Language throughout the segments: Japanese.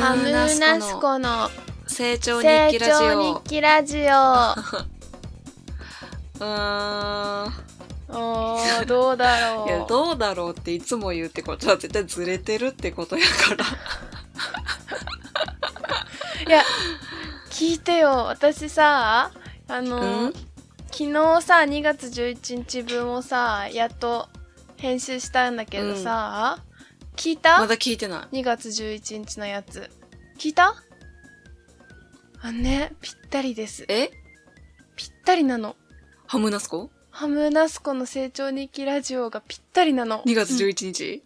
ハムナスのコの成長日成記ラジ長オ日記ラジオ。うーん おー、どうだろう。いやどうだろうっていつも言うってことは絶対ずれてるってことやから いや、聞いてよ。私さ、あの、うん？昨日さ、2月11日分をさ、やっと編集したんだけどさ、聞いた、まだ聞いてない ?2 月11日のやつ。聞いた？あね、ぴったりです。え？ぴったりなの。ハムナスコ？ハムナスコの成長日記ラジオがぴったりなの。2月11日、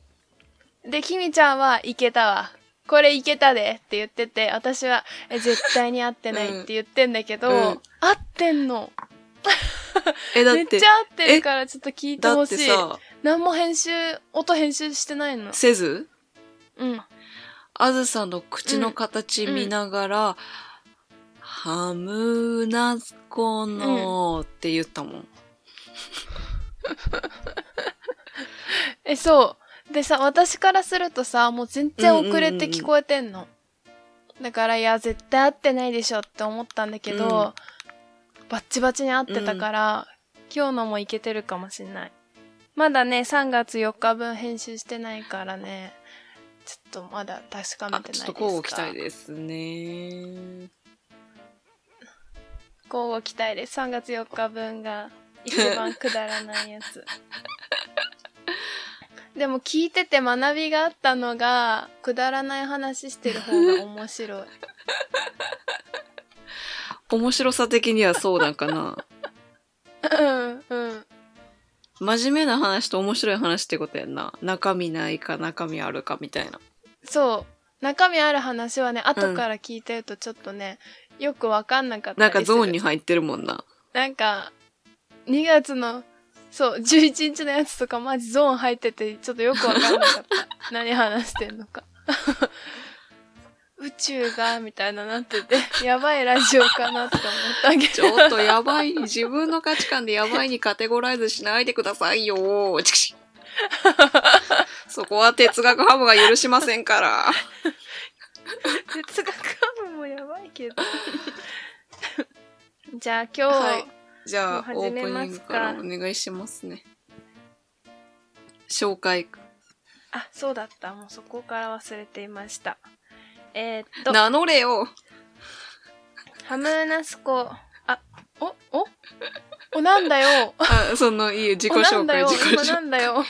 で、キミちゃんはいけたわ。これいけたでって言ってて、私は、え、絶対に合ってないって言ってんだけど、うん合ってんの。えだって めっちゃ合ってるからちょっと聞いてだほしい。ってさ何も編集、音編集してないの。せず？うん。あずさの口の形見ながら、ハムナスコのって言ったもん。え、そう。でさ、私からするとさ、もう全然遅れて聞こえてんの。だから、いや、絶対合ってないでしょって思ったんだけど、バッチバチに合ってたから、今日のもいけてるかもしんない。まだね、3月4日分編集してないからね、ちょっとまだ確かめあ、てないですか？ちょっと交互期待ですね。交互期待です。3月4日分が一番くだらないやつ。でも聞いてて学びがあったのが、くだらない話してる方が面白い。面白さ的にはそうなんかな。うん、うん。真面目な話と面白い話ってことやんな。中身ないか中身あるかみたいな。そう。中身ある話はね、後から聞いてるとちょっとね、よくわかんなかったなんか。ゾーンに入ってるもんな。なんか、2月の、そう、11日のやつとかマジゾーン入ってて、ちょっとよくわかんなかった。何話してんのか。宇宙が、みたいななってて、やばいラジオかなって思ったけど。ちょっとやばいに、自分の価値観でやばいにカテゴライズしないでくださいよ。チクシ そこは哲学ハムが許しませんから。哲学ハムもやばいけど。じゃあ今日、はいじゃあ、オープニングからお願いしますね。紹介。あ、そうだった。もうそこから忘れていました。えー、っと、名乗れよ。ハムナスコ、あ、お、お？お、なんだよ。あ、その、いいよ、自己紹介、おなんだよ。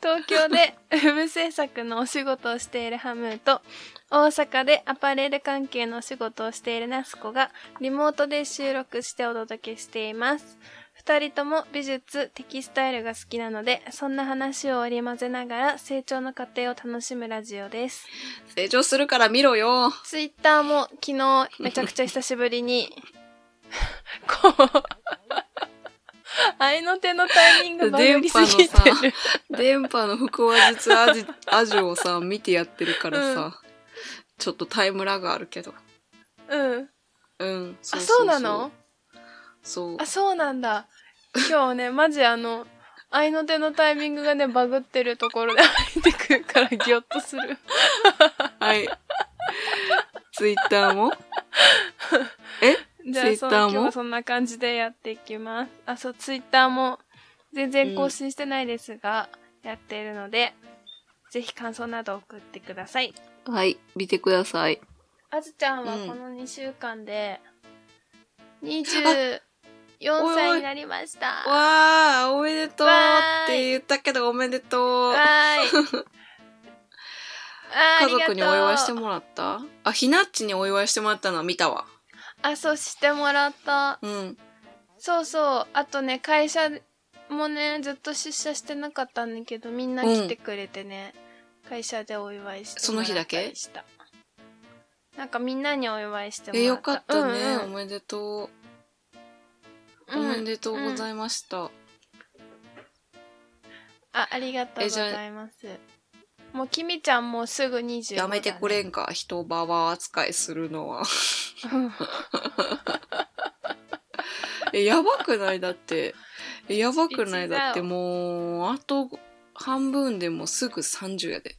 東京でウェブ制作のお仕事をしているハムーと大阪でアパレル関係のお仕事をしているナスコがリモートで収録してお届けしています。二人とも美術、テキスタイルが好きなので、そんな話を織り交ぜながら成長の過程を楽しむラジオです。成長するから見ろよ。ツイッターも昨日めちゃくちゃ久しぶりに、こう、愛の手のタイミングバグりすぎてる。電波の腹話術アジアジをさ、見てやってるからさ、ちょっとタイムラグあるけど。うん。うん。あ、そうなの？そうあ、。そうなんだ。今日ね、マジあの、愛の手のタイミングがね、バグってるところで入ってくるからギョッとする。はい。ツイッターも？え？じゃあ、そ今日はそんな感じでやっていきます。あ、そう、ツイッターも全然更新してないですが、やっているので、ぜひ感想など送ってください。はい。見てください。あずちゃんはうんこの2週間で、24歳になりました。わわあ、おめでとうって言ったけどおめで とう。家族にお祝いしてもらった？あ、ひなっちにお祝いしてもらったのは見たわ。あ、そうしてもらった。うん。そうそう。あとね、会社もね、ずっと出社してなかったんだけど、みんな来てくれてね、会社でお祝いしてもらったりした。なんかみんなにお祝いしてもらった。え、よかったね。うんうんおめでとう。おうんめでとうございました。あ、ありがとうございます。もう、きみちゃんもうすぐ25やめてくれん。んか、人ババア扱いするのは。やばくない？だって。えやばくない？一だってもう、あと半分でもすぐ30やで。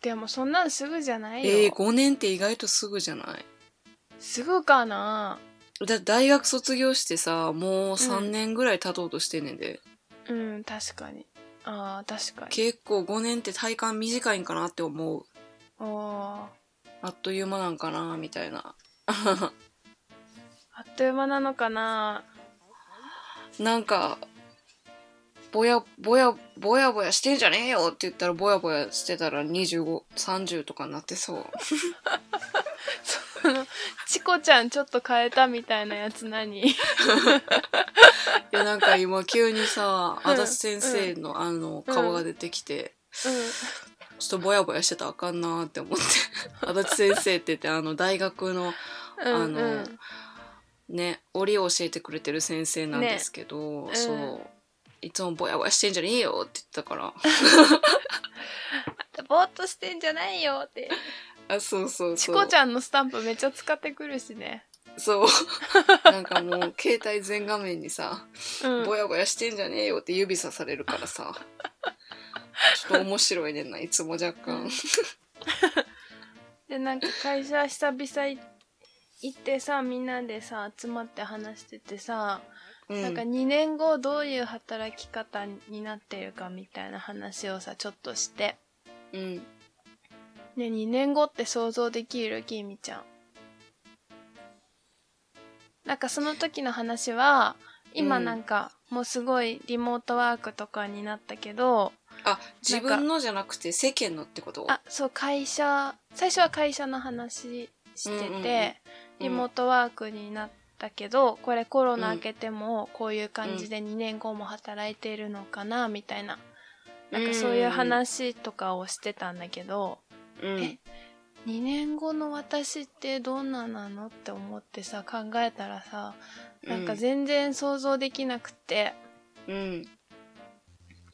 でもそんなんすぐじゃないよ。えー、5年って意外とすぐじゃない？すぐかなだ大学卒業してさ、もう3年ぐらい経とうとしてんねんで。うん、確かに。ああ、確かに。結構5年って体感短いんかなって思う。おーあっという間なんかなみたいな。あっという間なのかななんか、ぼや、ぼや、ぼやぼやしてんじゃねえよって言ったら、ぼやぼやしてたら25、30とかになってそう。その、チコちゃんちょっと変えたみたいなやつ何？いや、なんか今急にさ、うん足立先生のあの、顔が出てきて、ちょっとぼやぼやしてたらあかんなーって思って。足立先生って言って、あの、大学の、うん。うんあのうんね、折を教えてくれてる先生なんですけど、ねそううん。いつもぼやぼやしてんじゃねえよって言ってたから。ぼーっとしてんじゃないよって。あ、そうそうチそう。コちゃんのスタンプめっちゃ使ってくるしね。そう。なんかもう、携帯全画面にさ、うん。ぼやぼやしてんじゃねえよって指さされるからさ。ちょっと面白いねんな、いつも若干。で、なんか会社久々い行ってさ、みんなでさ、集まって話しててさ、うん。なんか2年後どういう働き方になってるかみたいな話をさ、ちょっとして。うん。ね、2年後って想像できるきみちゃん。なんかその時の話は、今うん。なんかもうすごいリモートワークとかになったけど、あ、自分のじゃなくて世間のってこと？あ、そう、会社、最初は会社の話してて、うんうんうん。リモートワークになったけど、これコロナ明けてもこういう感じで2年後も働いているのかな、みたいな。なんかそういう話とかをしてたんだけど、うん。え2年後の私ってどんななのって思ってさ、考えたらさ、なんか全然想像できなくて、うん。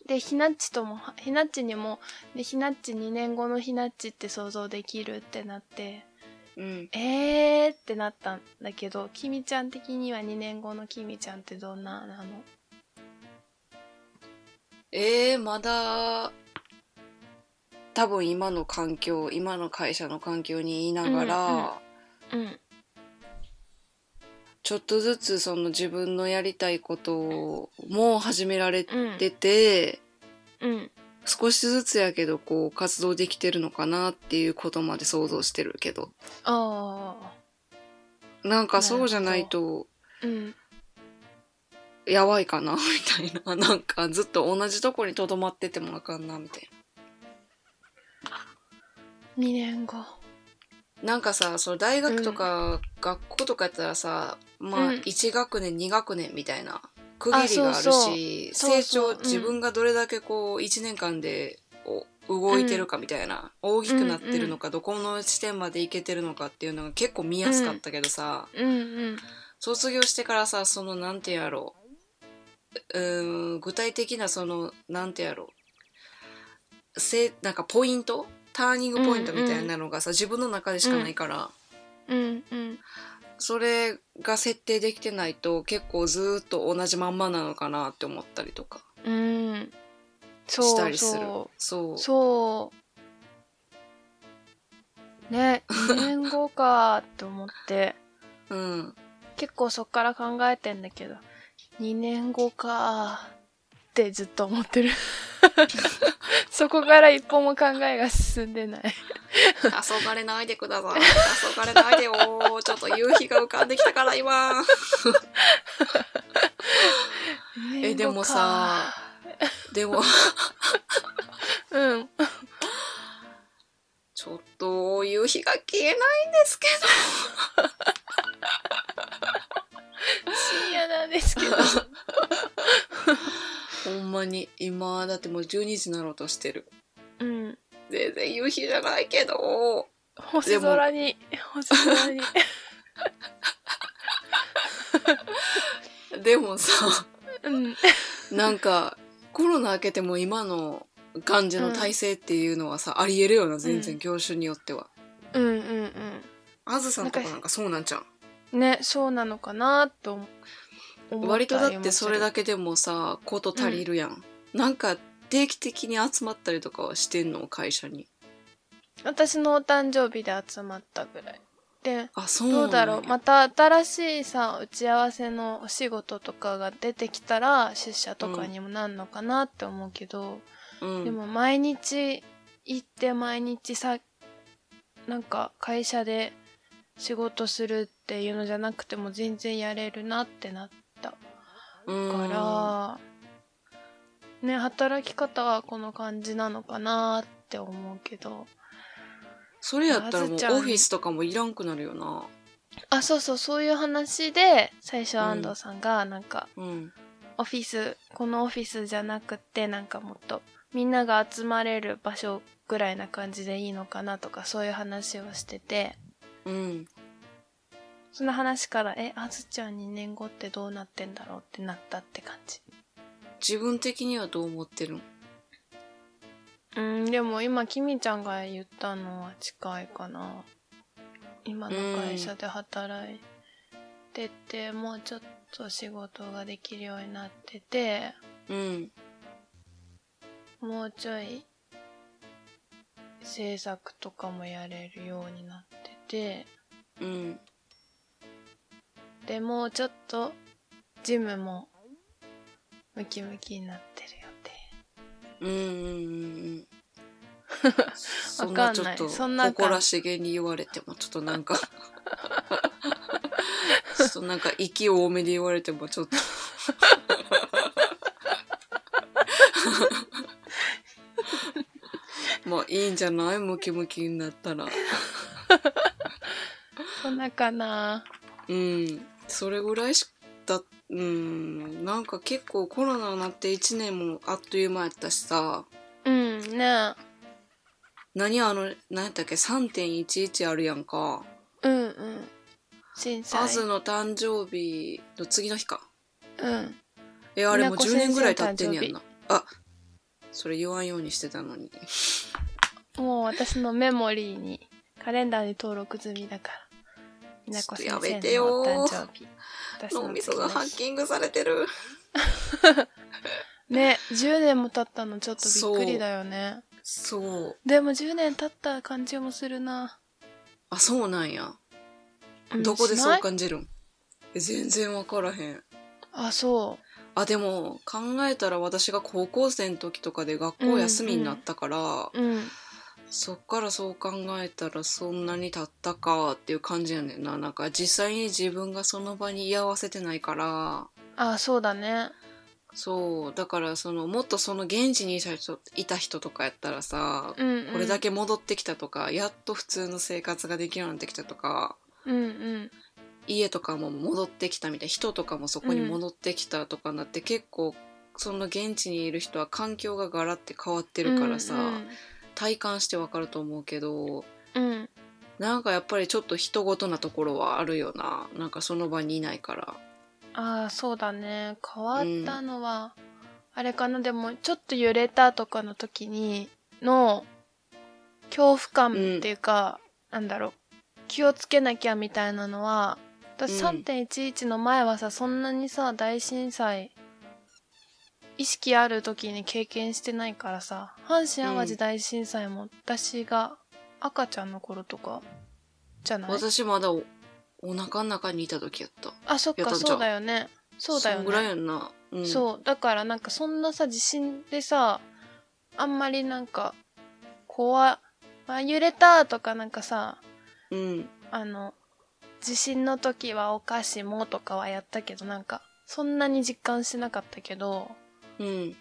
で、ひなっちとも、ひなっちにも、で、ひなっち2年後のひなっちって想像できるってなって、うん。えーってなったんだけど、きみちゃん的には2年後のきみちゃんってどんななの？えー、まだ、多分今の環境、今の会社の環境にいながら、うんうん。ちょっとずつその自分のやりたいことをもう始められうん。てて、うん。少しずつやけどこう活動できてるのかなっていうことまで想像してるけど。ああ。なんかそうじゃないとうん。やばいかなみたいな。なんかずっと同じとこに留まっててもあかんなみたい2年後。な。なんかさ、その大学とか学校とかやったらさ、まあうん。1学年2学年みたいな区切りがあるし、成長、自分がどれだけこう1年間で動いてるかみたいな、大きくなってるのか、どこの地点まで行けてるのかっていうのが結構見やすかったけどさ、うんうん。卒業してからさそのなんてやろう。うーん具体的なそのなんてやろう。せなんかポイントターニングポイントみたいなのがさ、自分の中でしかないから、うんうん。それが設定できてないと結構ずーっと同じまんまなのかなって思ったりとか。うん。そうしたりする。そそう。う。そう。ね、2年後かって思って、うん。結構そっから考えてんだけど、2年後かってずっと思ってる。そこから一歩も考えが進んでない。黄昏ないでください黄昏ないでよーちょっと夕日が浮かんできたから今 えでもさでもうん。ちょっと夕日が消えないんですけ深夜なんですけど。どほんまに今だってもう12時になろうとしてるうん。全然夕日じゃないけど星空に、星空に。でもさうん。なんかコロナ明けても今の感じの体制っていうのはさ、ありえるよな全然、うん業種によってはうんうんあずさんとかなんかそうなんじゃんう？ん。ね、そうなのかなと思ったりもする割とだってそれだけでもさこと足りるやん、なんか定期的に集まったりとかはしてんの？会社に。私のお誕生日で集まったぐらい。で、あそうどうだろう？ままた新しいさ、打ち合わせのお仕事とかが出てきたら、出社とかにもなんのかなって思うけど、うん、でも毎日行って毎日さ、なんか会社で仕事するっていうのじゃなくても全然やれるなってなった。うん。から、ね、働き方はこの感じなのかなって思うけど、それやったらもうオフィスとかもいらんくなるよな。あ、そうそう、そういう話で、最初安藤さんが、なんか、うん。オフィス、このオフィスじゃなくて、なんかもっと、みんなが集まれる場所ぐらいな感じでいいのかなとか、そういう話をしてて、うんその話から、え、あずちゃん2年後ってどうなってんだろうってなったって感じ。自分的にはどう思ってるんうん、でも今、きみちゃんが言ったのは近いかな。今の会社で働いてて、もうちょっと仕事ができるようになってて、うんもうちょい制作とかもやれるようになってて、うんでもうちょっとジムもムキムキになってる予定。うんうんうんうん。そんなちょっと誇らしげに言われてもちょっとなんか。ちょっとなんか息多めで言われてもちょっと。まあいいんじゃない？ムキムキになったら。そんなかな。うんそれぐらいしだうんなんか結構コロナになって1年もあっという間やったしさうん、ね何あの何やったっけ？3.11あるやんかうんうん。震災。アズの誕生日の次の日かうん。えあれもうみなこ10年ぐらい経ってんねや先んなあそれ言わんようにしてたのにもう私のメモリーに、カレンダーに登録済みだから。みなこ先ちょっとやめて生の誕生日。私脳のみそがハッキングされてる ね、10年も経ったのちょっとびっくりだよね。そうでも10年経った感じもするな。あそうなんやうんどこでそう感じるん？え全然分からへんあ、そあでも考えたら私が高校生の時とかで学校休みになったから、う。うん。そっからそう考えたらそんなに経ったかっていう感じやねんななんか実際に自分がその場に居合わせてないからあ、そうだね。そうだからそのもっとその現地にいた人いた人とかやったらさ、うん、うん。これだ。け戻ってきたとかやっと普通の生活ができるようになってきたとかうんうん。家とかも戻ってきたみたいな人とかもそこに戻ってきたとかなって、結構その現地にいる人は環境がガラって変わってるからさ、体感してわかると思うけどうん。うん。なんかやっぱりちょっと人ごとなところはあるよななんかその場にいないからああ、そうだね。変わったのは、あれかな、でも、ちょっと揺れたとかの時に、の、恐怖感っていうか、なんだろう、気をつけなきゃみたいなのは、私うん3.11の前はさ、そんなにさ、大震災、意識ある時に経験してないからさ、阪神淡路大震災も私が赤ちゃんの頃とか、じゃない？私まだおお腹の中にいた時やった。あ、そっか、やったんちゃう？そうだよね。そうだよぐらいやんな、うん、そう。だからなんかそんなさ地震でさあんまりなんか怖あ揺れたとかなんかさうん。あの地震の時はお菓子もとかはやったけどなんかそんなに実感してなかったけどうん。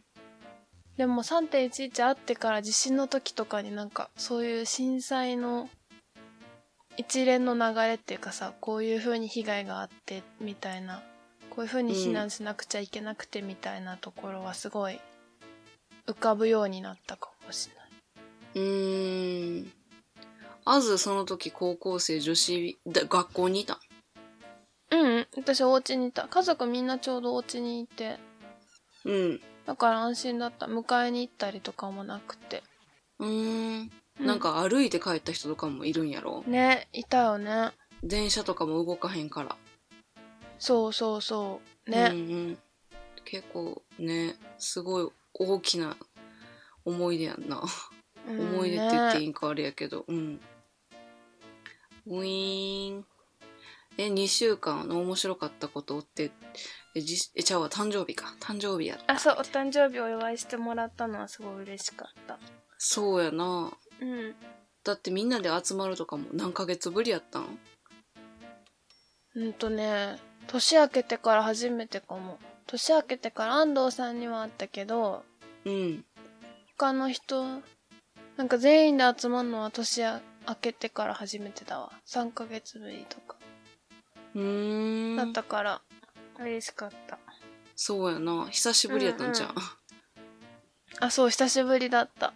でも3.11あってから地震の時とかになんかそういう震災の一連の流れっていうかさこういう風に被害があってみたいなこういう風に避難しなくちゃいけなくてみたいなところはすごい浮かぶようになったかもしれない。うーん。あずその時高校生女子だ学校にいたうんうん。私お家にいた。家族みんなちょうどお家にいて。うんだから安心だった。迎えに行ったりとかもなくて。うーん。うなんか歩いて帰った人とかもいるんやろ？ねいたよね。電車とかも動かへんから。そうそうそう。うんね、うん、結構ねすごい大きな思い出やんな。うん思い出って言っていねいんかあれやけど。うん。ウィーン。え、2週間の面白かったことって、え、じえちゃうわ、誕生日か。誕生日やった。あ、そう、お誕生日お祝いしてもらったのはすごい嬉しかった。そうやな。うん。だってみんなで集まるとかも何ヶ月ぶりやったん？うんとね、年明けてから初めてかも。年明けてから安藤さんにはあったけど、うん。他の人、なんか全員で集まるのは年明けてから初めてだわ。3ヶ月ぶりとか。うーん。だったから、嬉しかった。そうやな。久しぶりやったんじゃん。うんあ、そう、久しぶりだった。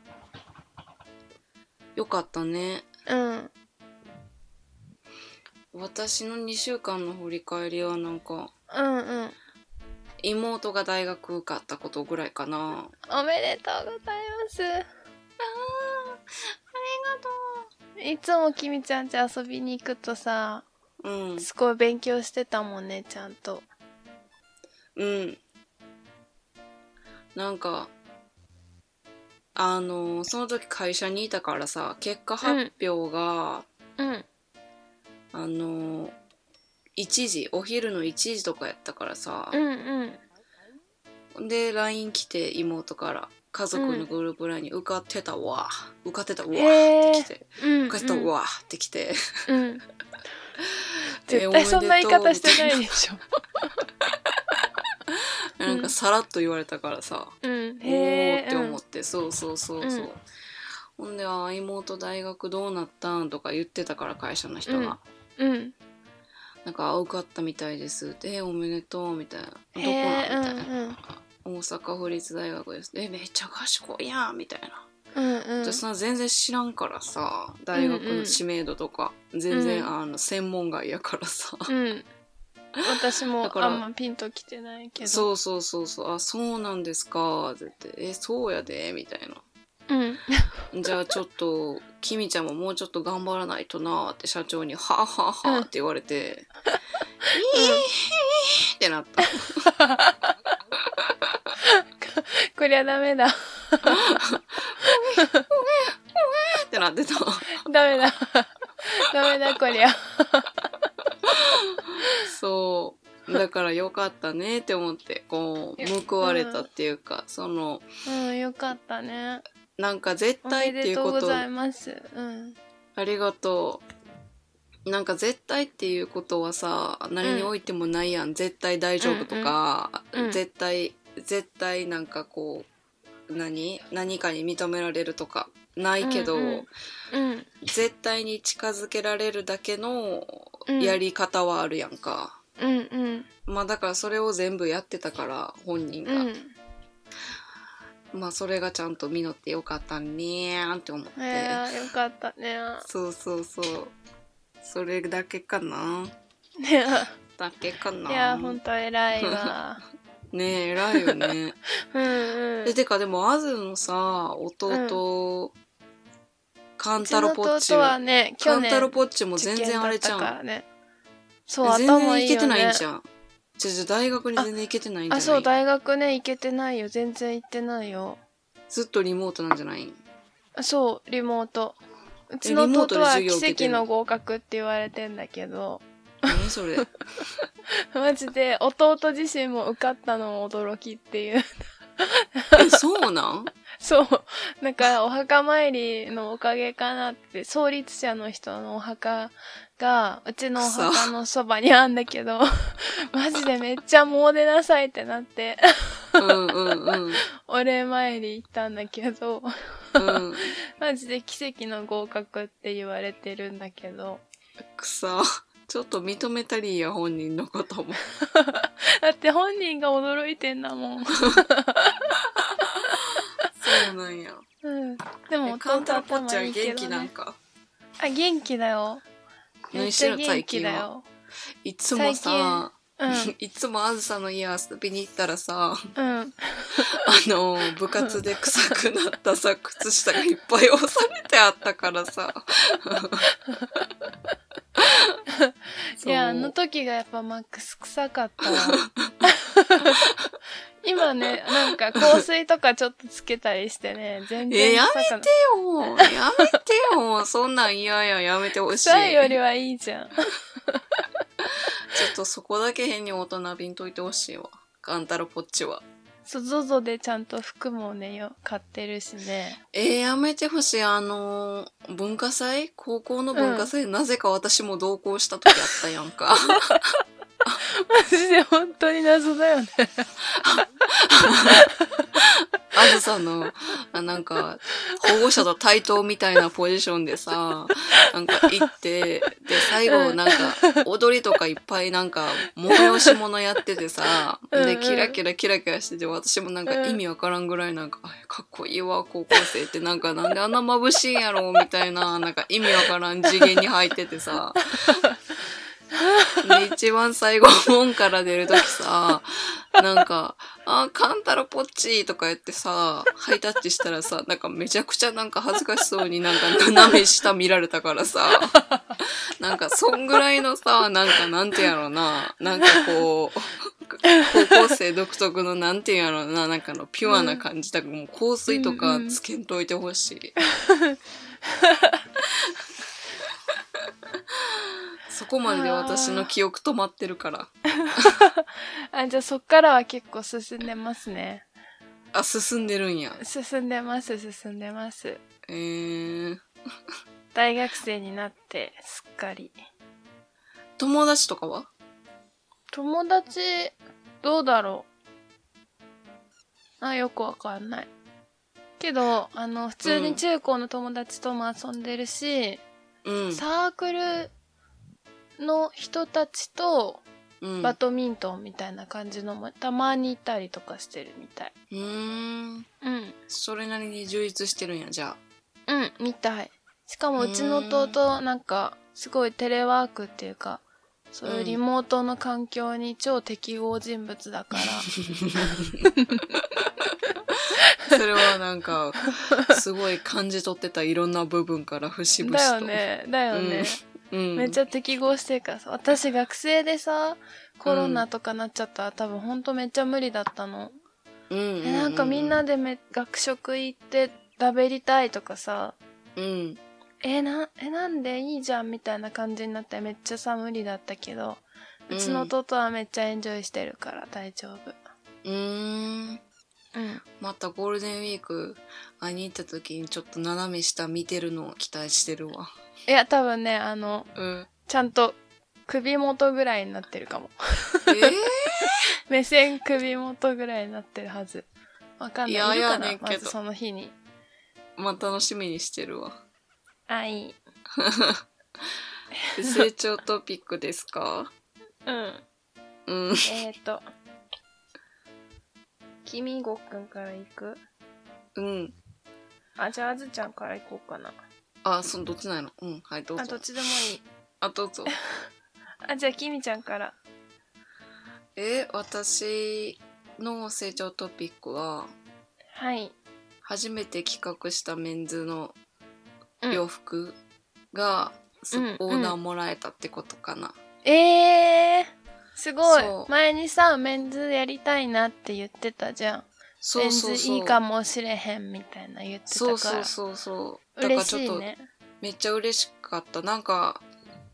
よかったね。うん。私の2週間の振り返りはなんか、うんうん。妹が大学受かったことぐらいかな。おめでとうございます。ああ、ありがいつもきみちゃんち遊びに行くとさ、とう。うん。すごい勉強してたもんね、ちゃんと。うん。なんか、あの、その時会社にいたからさ、結果発表が、うん。あの、1時、お昼の1時とかやったからさう、んうん。で、LINE 来て妹から、家族のグループ LINE に受かってたわ、受かってたわって来て、うん、受かってたわって来て、うん。え絶対そんな言い方してないでしょ。なんかさらっと言われたからさ、うん。おって思って、そうそうそうそう。うんほんで、あー妹大学どうなったんとか言ってたから、会社の人が。うん。うん。なんか、あ受かったみたいですって、えーおめでとう、みたいな。どこ。なうんみたいな。うん。大阪府立大学です。え、めっちゃ賢いやん、みたいな。うんうん。私さ、全然知らんからさ、大学の知名度とか、全然、うんあの、専門外やからさ。うん。私もあんまピンときてないけど。そうそうそうそう、あ、そうなんですか、って言って、え、そうやで、みたいな。う。うん。じゃあちょっと、きみちゃんももうちょっと頑張らないとなーって社長に、はあはあはあって言われて、えーってなった。こりゃダメだ。ってなってた。ダメだ。ダメだこりゃ。そう。だからよかったねって思って、こう、報われたっていうか、その、うん、よかったね。なんか絶お対っていうこと、ございます。うん。ありがとう。なんか絶対っていうことはさ、何においてもないやん。絶対大丈夫とか、うんうん絶対、絶対なんかこう、何？何かに認められるとか、ないけど、うんうんうん。絶対に近づけられるだけのうんやり方はあるやんか。うんうん。まあだからそれを全部やってたから、本人が。うん。まあそれがちゃんと実ってよかったねーって思って。えー、よかったね。そうそうそう。それだけかな。ね だけかな。いや、ほんと偉いわ。ねえ、偉いよね。うんうん。え、てかでも、アズのさ、弟、カンタロポッチはね、カンタロポッチも全然あれじゃん。からね。そう、全然行けてないんねじ。ゃん。じゃじゃ大学に全然行けてないんじゃない？あ、そう、大学ね、行けてないよ。全然行ってないよ。ずっとリモートなんじゃない？そう、リモート。うちの弟は奇跡の合格って言われてんだけど、何それ？マジで弟自身も受かったのも驚きっていう。え、そうなん？そう。なんか、お墓参りのおかげかなって、創立者の人のお墓が、うちのお墓のそばにあんだけど、マジでめっちゃもう出なさいってなって、うんうんうん。お礼参り行ったんだけど、うん。マジで奇跡の合格って言われてるんだけど、くさ。ちょっと認めたりや、本人のことも。だって本人が驚いてんだもん。そうなんや。うん。でもえカンタ弟ロポッチはい頭いけど、元気なんね。か。あ、元気だよ。めっちゃ何してるの元気だよ。いつもさ、うん。いつもあずさの家遊びに行ったらさ、うん。あの、部活で臭くなったさ、靴下がいっぱい押されてあったからさ。そいうや、あの時がやっぱマックス臭かったわ。今ね、なんか香水とかちょっとつけたりしてね、全え、然や臭くない。めてよ。やめてよ。そんなん嫌や、やめてほしい。臭いよりはいいじゃん。ちょっとそこだけ変に大人びんといてほしいわ。カンタロポッチは。そう、ZOZO でちゃんと服もね、よ買ってるしね。えー、やめてほしい。あのー文化祭？高校の文化祭、なぜか私も同行した時あったやんか。マジで本当に謎だよね。あずさんの、あなんか、保護者と対等みたいなポジションでさ、なんか行って、で、最後なんか、踊りとかいっぱいなんか、催し物やっててさ、で、キラキラキラキラしてて、私もなんかうん。意味わからんぐらいなんか、あかっこいいわ、高校生って、なんかなんであんな眩しいんやろ、みたいな、なんか意味わからん次元に入っててさ、で、一番最後、門から出るときさ、なんか、あ、カンタロポッチーとか言ってさ、ハイタッチしたらさ、なんかめちゃくちゃなんか恥ずかしそうになんか斜め下見られたからさ、なんかそんぐらいのさ、なんかなんてやろうな、なんかこう、高校生独特のなんてやろうな、なんかのピュアな感じだから、もう香水とかつけんといてほしい。そこまでで私の記憶止まってるから。あ、じゃあそっからは結構進んでますね。あ、進んでるんや。進んでます、進んでます。えー、大学生になって、すっかり。友達とかは？友達、どうだろう。あ、よくわかんない。けど、あの、普通に中高の友達とも遊んでるし、うん。サークルの人たちとうん。バドミントンみたいな感じのもたまにいたりとかしてるみたい。うーん。うん。それなりに充実してるんや、じゃあ。うん、みたい。しかもうちの弟、なんか、すごいテレワークっていうか、そういうリモートの環境に超適合人物だから、それはなんか、すごい感じ取ってたいろんな部分から節々と。だよ。ね、だよね。うん。めっちゃ適合してるからさ。私学生でさ、コロナとかなっちゃったら多分ほんとめっちゃ無理だったの。うんうんうん、えなんかみんなでめ学食行って食べりたいとかさ、うん。えな、えなんでいいじゃんみたいな感じになってめっちゃさ無理だったけど、うちの弟はめっちゃエンジョイしてるから大丈夫。うーん。うん。またゴールデンウィーク会いに行った時にちょっと斜め下見てるのを期待してるわ。いや、多分ね、あの、うん。ちゃんと首元ぐらいになってるかも。えー、目線首元ぐらいになってるはず。わかんない。いやいるかやねけどまずその日に。まあ楽しみにしてるわ。あ、いい。で成長トピックですか？うん。うん。えーと。きみごくんから行く？うん。あ、じゃああずちゃんから行こうかな。あ、そのどっちなのうん。はい、どうあ、どぞっ。ちでもいい。あ、どうぞ。あ、じゃあきみちゃんから。え、私の成長トピックは、はい。初めて企画したメンズのうん洋服が、すうんオーダーもらえたってことかな。えー、すごい前にさ、メンズやりたいなって言ってたじゃん。そうそうそう。メンズいいかもしれへんみたいな言ってたから。そうそうそうそう。だから嬉ちょっとね。めっちゃ嬉しかった。なんか、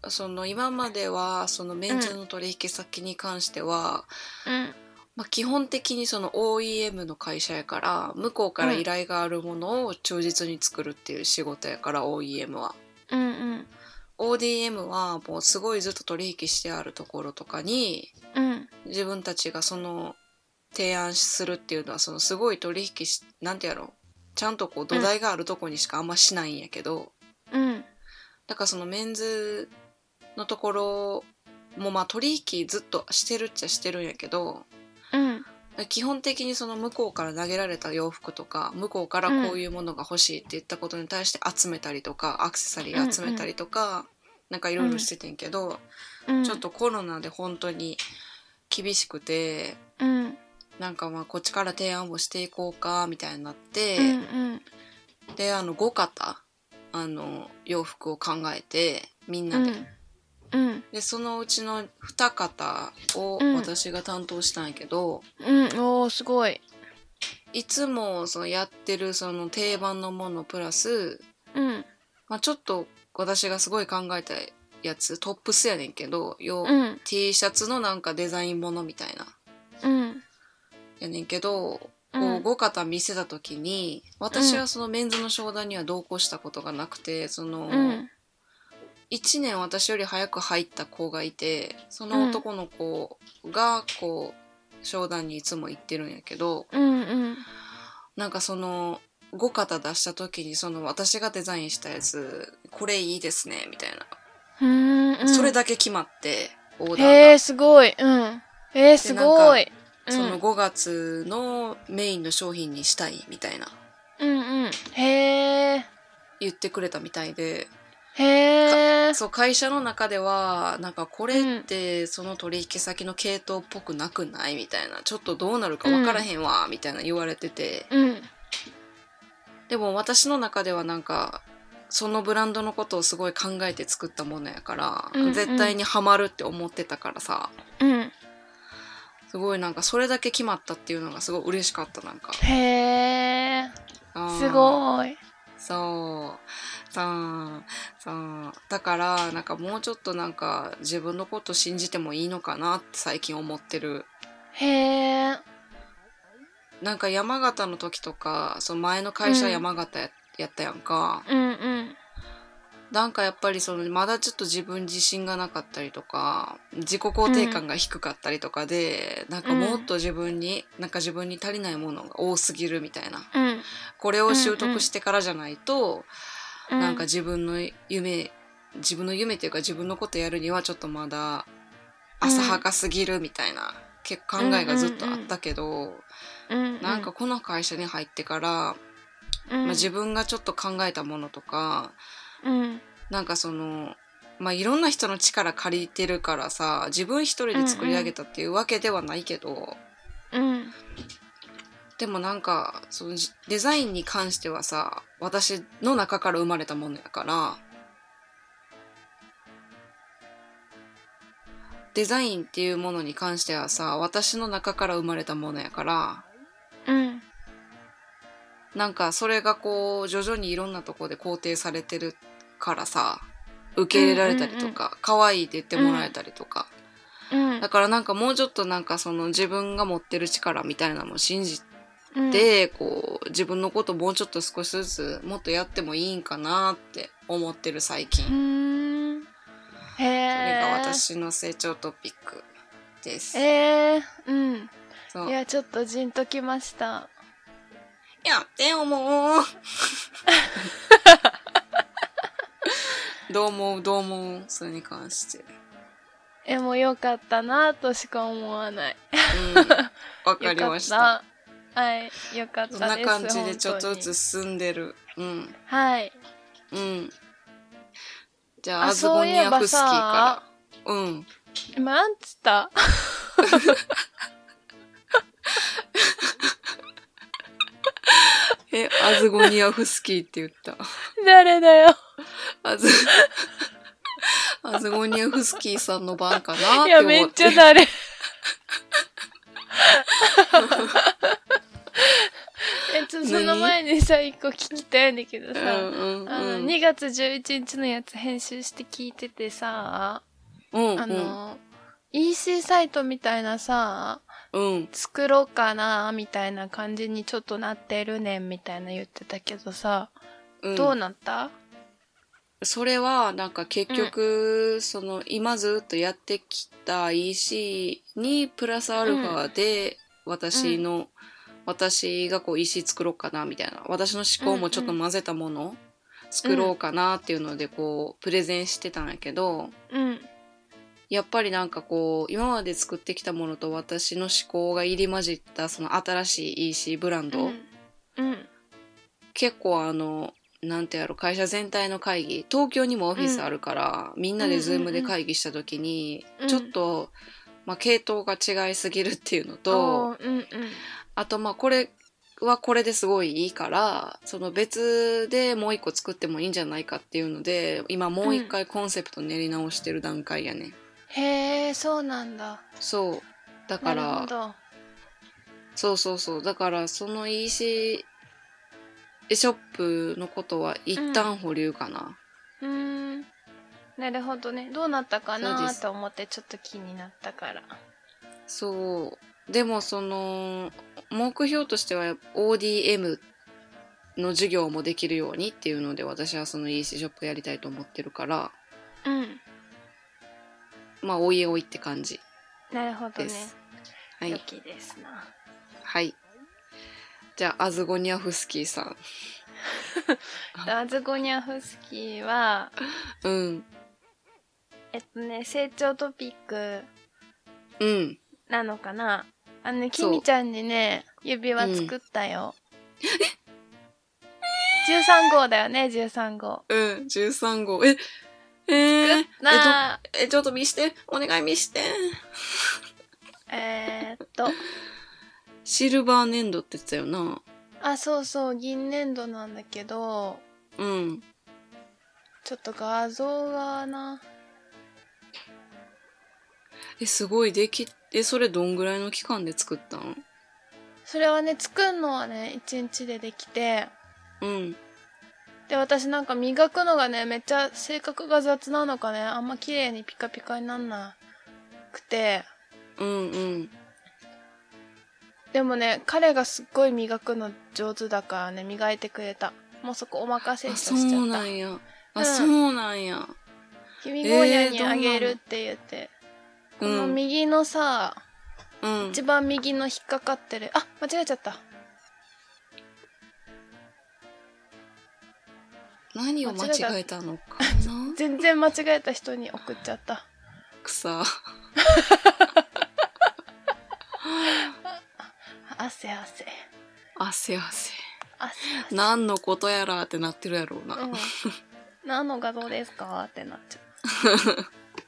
その今まではそのメンズの取引先に関しては、うん。まあ、基本的にその OEM の会社やから向こうから依頼があるものを忠実に作るっていう仕事やから OEM は。うんうん。ODM はもうすごいずっと取引してあるところとかにうん。自分たちがその提案するっていうのはそのすごい取引しなんてやろうちゃんとこう土台があるとこにしかあんましないんやけど、うん。だからそのメンズのところもまあ取引ずっとしてるっちゃしてるんやけどうん。基本的にその向こうから投げられた洋服とか向こうからこういうものが欲しいって言ったことに対して集めたりとか、アクセサリー集めたりとか、なんかいろいろしててんけど、うん。ちょっとコロナで本当に厳しくてうん。なんかまあこっちから提案をしていこうかみたいになって、うんうん。であの5型あの洋服を考えてみんなで、うん。うん。でそのうちの2方をうん私が担当したんやけど、うん。おー、すごい。いつもそのやってるその定番のものプラス、うん。まあ、ちょっと私がすごい考えたやつトップスやねんけどよ、うん。T シャツのなんかデザインものみたいなうん。やねんけどこうんう5型見せた時に私はそのメンズの商談には同行したことがなくてその、うん。1年私より早く入った子がいてその男の子がこう商談にいつも行ってるんやけどうん。うん。なんかその5型出した時にその私がデザインしたやつこれいいですねみたいな、うーん。それだけ決まってオーダーが、へえ、すごい。うん。えー、すごい。うんその5月のメインの商品にしたいみたいなうんうん。へえ。言ってくれたみたいでへえ。そう会社の中ではなんかこれってその取引先の系統っぽくなくないみたいなちょっとどうなるか分からへんわみたいな言われててうん。でも私の中ではなんかそのブランドのことをすごい考えて作ったものやから、うんうん絶対にハマるって思ってたからさうん。すごいなんかそれだけ決まったっていうのがすごい嬉しかったなんかへえ。すごい。そうそうそうだからなんかもうちょっとなんか自分のこと信じてもいいのかなって最近思ってるへえ。なんか山形の時とかその前の会社山形や,、やったやんかうんうん。なんかやっぱりそのまだちょっと自分自信がなかったりとか自己肯定感が低かったりとかで、なんかもっと自分に、なんか自分に足りないものが多すぎるみたいな。うん。これを習得してからじゃないと、うなんか自分の夢自分の夢っていうか自分のことやるにはちょっとまだ浅はかすぎるみたいな、結構考えがずっとあったけど、うん、なんか、この会社に入ってから、うん、まあ、自分がちょっと考えたものとかうん、なんかそのまあいろんな人の力借りてるからさ自分一人で作り上げたっていうわけではないけど、うん、でもなんかそのじデザインに関してはさ私の中から生まれたものやからデザインっていうものに関してはさ私の中から生まれたものやからうん、なんかそれがこう徐々にいろんなとこで肯定されてるからさ受け入れられたりとか、可愛いって言ってもらえたりとか、うん、だからなんかもうちょっとなんかその自分が持ってる力みたいなのを信じうん、て、こう自分のこともうちょっと少しずつもっとやってもいいんかなって思ってる最近、うそれえ。が私の成長トピックです、えー、うん。そう。いや、ちょっとじんときました。やってよもう どう思う？どう思う？それに関して。え、もうよかったなとしか思わない。うん。わかりました。はい、よかったです。そんな感じでちょっとず本つ進んでる。うん。はい。うん。じゃああアズゴニアフスキーから。うん。今なんつった？えアズゴニアフスキーって言った。誰だよ。アズアズゴニアフスキーさんの番かなっいや、て思って。めっちゃ誰。え、ちょっとその前にさ、一個聞きたいんだけどさ、うんうんうん。あの、2月11日のやつ編集して聞いててさ、うんうん。あの、EC サイトみたいなさ、うん。作ろうかな、みたいな感じにちょっとなってるねん、みたいな言ってたけどさ、うん。どうなった？それはなんか結局、その今ずっとやってきた EC にプラスアルファで私の、私がこう EC 作ろうかなみたいな私の思考もちょっと混ぜたもの作ろうかなっていうのでこうプレゼンしてたんやけどうん。やっぱりなんかこう今まで作ってきたものと私の思考が入り混じったその新しい EC ブランド、うん。うん。結構あのなんてやろ会社全体の会議東京にもオフィスあるから、みんなでズームで会議した時に、うんちょっと、まあ、系統が違いすぎるっていうのと、うんうん。あとまあこれはこれですごいいいから、その別でもう一個作ってもいいんじゃないかっていうので、今もう一回コンセプト練り直してる段階やね。へえ、そうなんだ。そう。だかなるほら、ど。そうそうそう。だからその EC ショップのことは一旦保留かな。うーん。なるほどね。どうなったかなと思ってちょっと気になったから。そう。でもその、目標としては ODM の授業もできるようにっていうので私はその EC ショップやりたいと思ってるから、うん。まあおいおいって感じなるほどね。です。はい。良きですな。はい。じゃあ、アズゴニャフスキーさん。アズゴニャフスキーは、うん。えっとね、成長トピックうん。なのかな？あのね、きみちゃんにね、指輪作ったよ。13号だよね、13号。うん。13号。え、えー、な えっと、え、ちょっと見して。お願い見して。えー、っと、シルバー粘土って言ってたよな。あ、そうそう、銀粘土なんだけど、うん。ちょっと画像がな、え、すごい、でき、え、それどんぐらいの期間で作ったん？それはね、作るのはね、1日でできて、うん。で、私なんか磨くのがね、めっちゃ性格が雑なのかね、あんま綺麗にピカピカになんなくて、うんうん。でもね、彼がすっごい磨くの上手だからね、磨いてくれた。もうそこお任せしそちゃった。うなんや。あ、うんそうなんや。君ゴーニャにあげるって言って、このうん。右のさ、うん一。番右の引っかかってる、あ、間違えちゃった。何を間違えたのかな？全然間違えた人に送っちゃった。草。汗汗。汗汗。汗汗。何のことやらってなってるやろうな。うん。何の画像ですか？ってなっちゃう。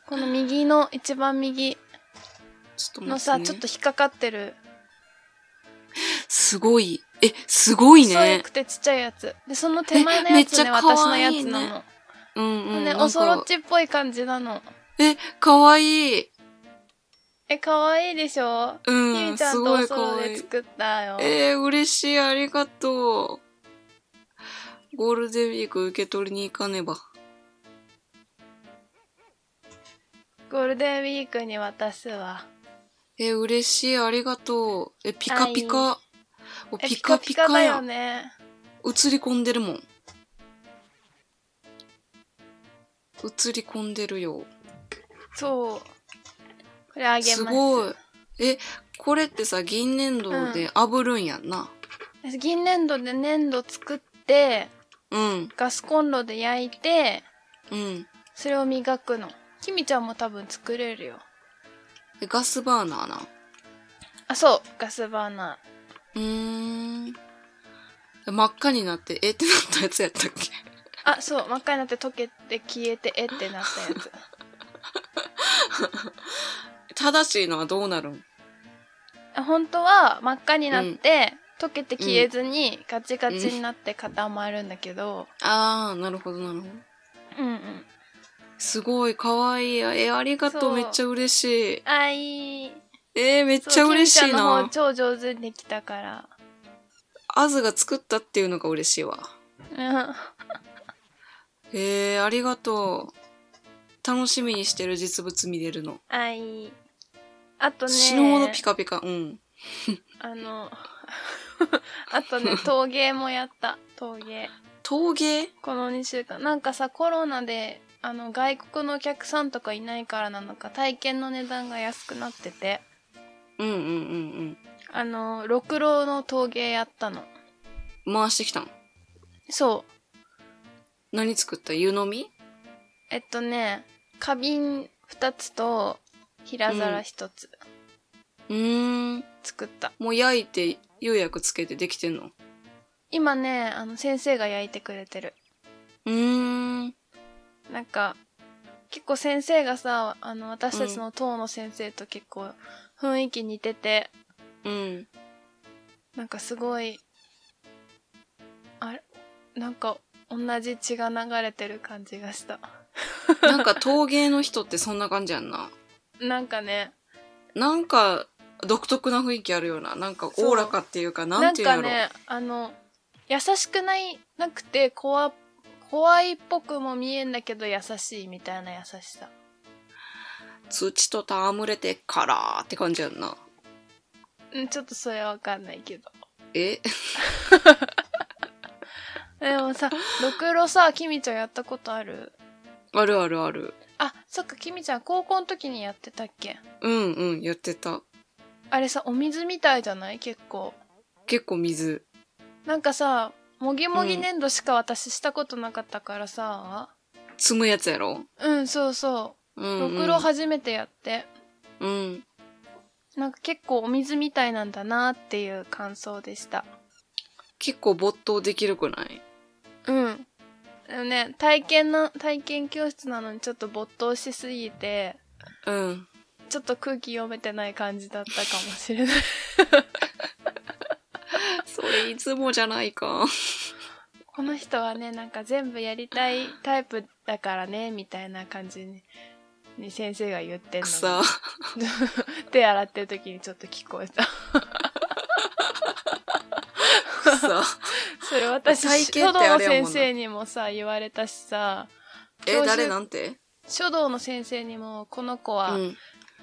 この右の一番右ちょっとのさ。ちょっと引っかかってる、すごい。え、すごい細ねく。てちっちゃいやつ。で、その手前のやつね、えめっちゃ可私のやつなの。うんうん。ね、おそろっちっぽい感じなの。え、かわいい。え、かわいいでしょ？うひん、みちゃんとすごいおそろ。で作ったよ。えー、嬉しい。ありがとう。ゴールデンウィーク受け取りに行かねば。ゴールデンウィークに渡すわ。えー、嬉しい。ありがとう。え、ピカピカ。ピカピカだ。よね。映り込んでるもん。映り込んでるよ。そう。これあげます。すごい。え、これってさ、銀粘土で炙るんやんな。銀粘土で粘土作って、うん、ガスコンロで焼いて、うん。それを磨くの。きみちゃんも多分作れるよ。えガスバーナーな。あ、そう。ガスバーナうーん。真っ赤になって、えってなったやつやったっけ？ー。あ、そう。真っ赤になって溶けて消えて、えってなったやつ。正しいのはどうなるん？本当は真っ赤になって、溶けて消えずにガチガチになって固まるんだけど、あー、なるほど、なるほど。うんうん。すごい、かわいい。え、ありがとうめっちゃ嬉しい。あ、いい。えー、めっちゃ嬉しいな。超上手にできたから。アズが作ったっていうのが嬉しいわ。うん。えー、ありがとう。楽しみにしてる実物見れるの。あ、いい。あとね、死ぬほどピカピカ。うん。あの、あとね、陶芸もやった。陶芸。陶芸？この2週間。なんかさ、コロナで、あの、外国のお客さんとかいないからなのか、体験の値段が安くなってて、うんうんうんあの、ろくろの陶芸やったの。うん。回してきたんそう。何作った？湯飲み？えっとね、花瓶2つと、平皿1つうーん。作った。もう焼いて、釉薬つけてできてんの？今ね、あの、先生が焼いてくれてる。うーん。なんか、結構先生がさ、あの、私たちの党の先生と結構雰囲気似てて、うん。なんかすごいなんか同じ血が流れてる感じがした。なんか陶芸の人ってそんな感じやんな。なんかね、なんか独特な雰囲気あるような。なんかおおらかっていうか、ななんんていうんやろ。かね、あの、優しくない、なくて、怖、怖いっぽくも見えんだけど優しいみたいな優しさ。土と戯れてからって感じやんな。うん、ちょっとそれはわかんないけど。え？でもさ、ろくろさ、きみちゃんやったことある？あるあるある。あ、そっか、きみちゃん高校の時にやってたっけ？うんうん、やってた。あれさ、お水みたいじゃない？結構。結構水。なんかさ、もぎもぎ粘土しか私したことなかったからさ、積むやつやろ？うん、そうそうう。ん、ろうん。くろ初めてやって、うん。なんか結構お水みたいなんだなっていう感想でした。結構没頭できるくない？うん。でもね、体験の、体験教室なのにちょっと没頭しすぎて、うん。ちょっと空気読めてない感じだったかもしれない。それいつもじゃないか。この人はね、なんか全部やりたいタイプだからね、みたいな感じに、に先生が言ってんの。手洗ってる時にちょっと聞こえた。草。それ私、書道の先生にもさ、言われたしさ、え、誰なんて？書道の先生にも、この子は、うん。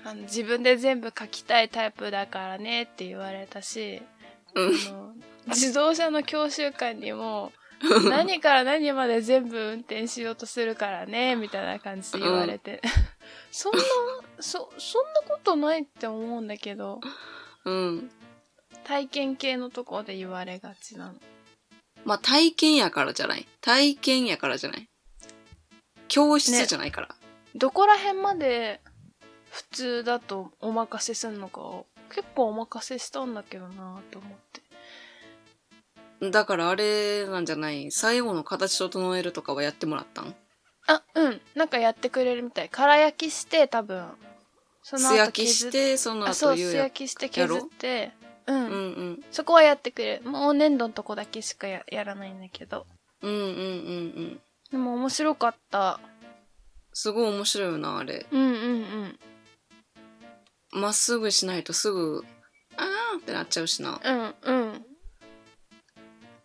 あの自分で全部書きたいタイプだからねって言われたし、うん。あの自動車の教習官にも、何から何まで全部運転しようとするからね、みたいな感じで言われて。そんな、そ、そんなことないって思うんだけど、うん。体験系のとこで言われがちなの。まあ、体験やからじゃない。体験やからじゃない。教室じゃないから。どこら辺まで普通だとお任せすんのかを結構お任せしたんだけどなと思って。だからあれなんじゃない最後の形整えるとかはやってもらったん？あ、うん。なんかやってくれるみたい。空焼きして多分。その後素焼きし削て、そのあ、そう、素焼きして削って。うん。うんうん。そこはやってくれる。もう粘土のとこだけしかややらないんだけど。うんうんうんうん。でも面白かった。すごい面白いよな、あれ。うんうんうん。まっすぐしないとすぐ、あーってなっちゃうしな。うんうん。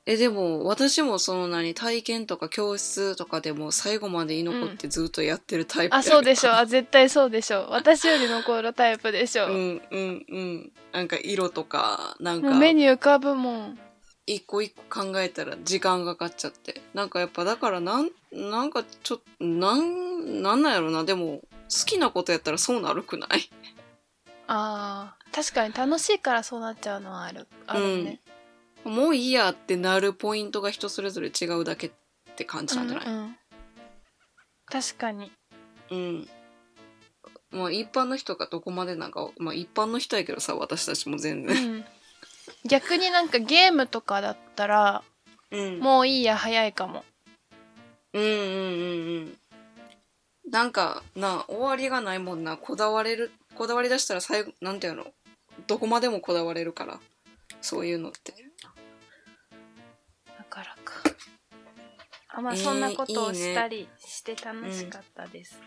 え、でも、私もその何、体験とか教室とかでも最後まで居残ってずっとやってるタイプ、あ、そうでしょ。あ、絶対そうでしょ。私より残るタイプでしょ。うんうんうん。なんか色とか、なんか目に浮かぶもん。一個一個考えたら時間がかかっちゃって。なんかやっぱだからなん、なんかちょっと、なん、なんなんやろな。でも、好きなことやったらそうなるくない？ああ、確かに楽しいからそうなっちゃうのはある。あるね。もういいやってなるポイントが人それぞれ違うだけって感じなんじゃない、うんうん確かに。うん。まあ一般の人がどこまでなんか、まあ一般の人やけどさ、私たちも全う然。ん。逆になんかゲームとかだったら、うん。もういいや、早いかも。うんうんうんうん。なんかな、終わりがないもんな。こだわれる、こだわり出したら最後、なんていうの？どこまでもこだわれるから。そういうのって。だからか。あ、まあえーそんなことをしたりして楽しかったです。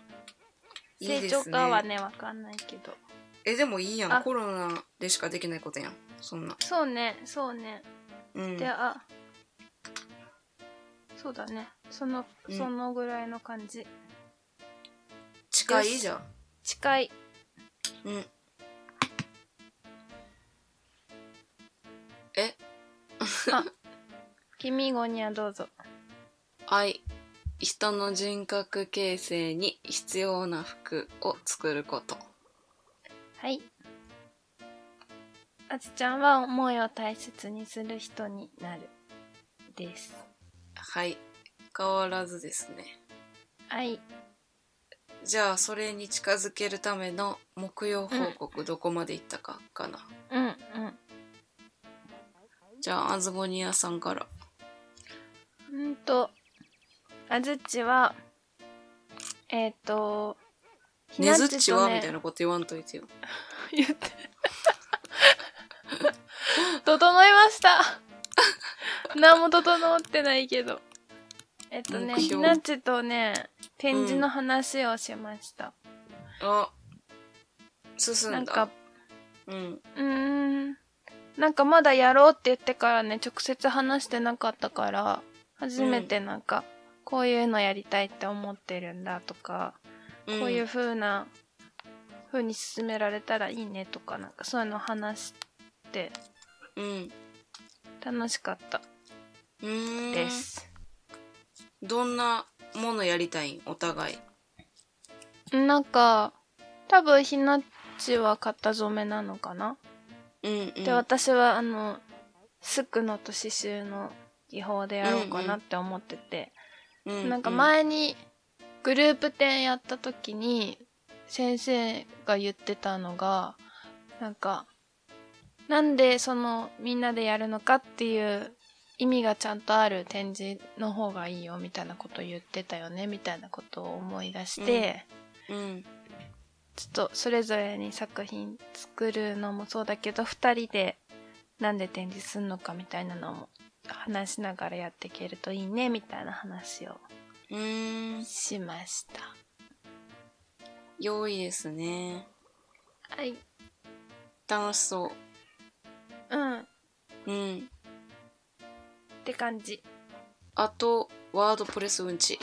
いいですね成長かはね、わかんないけど。え、でもいいやん。あコロナでしかできないことやん。そんな。そうね、そうね。うん。で、あ、そうだね。その、うんそのぐらいの感じ。近い？じゃん。近い。うん。え、君語にはどうぞ。愛。人の人格形成に必要な服を作ること。はい。あつちゃんは思いを大切にする人になる。です。はい。変わらずですね。はい。じゃあ、それに近づけるための目標報告どこまでいったかかな。うん、うん。じゃあ、アズゴニアさんから。うんと、あずっちは、えっ、と、ひねずっちはみたいね、なこと言わんといてよ。言って。整いました。何も整ってないけど。えっとねひなっちとね展示の話をしました、あ進んだなんかうんうーんなんかまだやろうって言ってからね直接話してなかったから初めてなんか、こういうのやりたいって思ってるんだとか、こういう風な風に進められたらいいねとかなんかそういうの話してうん。楽しかった。うーん。です、どんなものやりたい？んお互い。なんか多分ひなっちは型染めなのかな、うんうん。で私はあのすくのと刺繍の技法でやろうかなって思ってて、うなんか前にグループ展やった時に先生が言ってたのがなんかなんでそのみんなでやるのかっていう意味がちゃんとある展示の方がいいよみたいなこと言ってたよねみたいなことを思い出して、うんちょっとそれぞれに作品作るのもそうだけど2人でなんで展示すんのかみたいなのも話しながらやっていけるといいねみたいな話をうーんしました。良いですねはい。楽しそうん。っううんて感じ。あとワードプレスうんち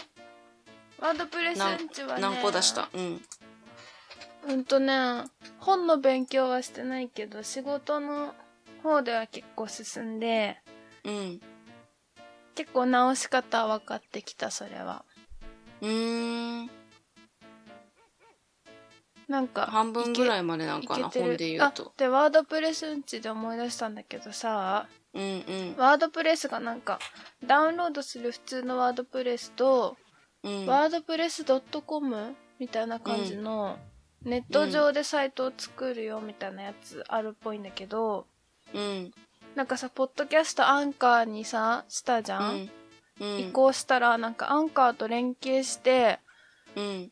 ワードプレスうんちはね。何個出した？うんうんとね、本の勉強はしてないけど、仕事の方では結構進んで、うん。結構直し方は分かってきた、それは。うーん。なんか、半分ぐらいまでなんかな本で言うと。あ、で、ワードプレスうんちで思い出したんだけどさ、うんうん。ワードプレスがなんか、ダウンロードする普通のワードプレスと、うん。ワードプレス .com みたいな感じの、ネット上でサイトを作るよみたいなやつあるっぽいんだけど、うんなんかさ、ポッドキャストアンカーにさ、したじゃん、うん。移行したら、なんかアンカーと連携して、うん。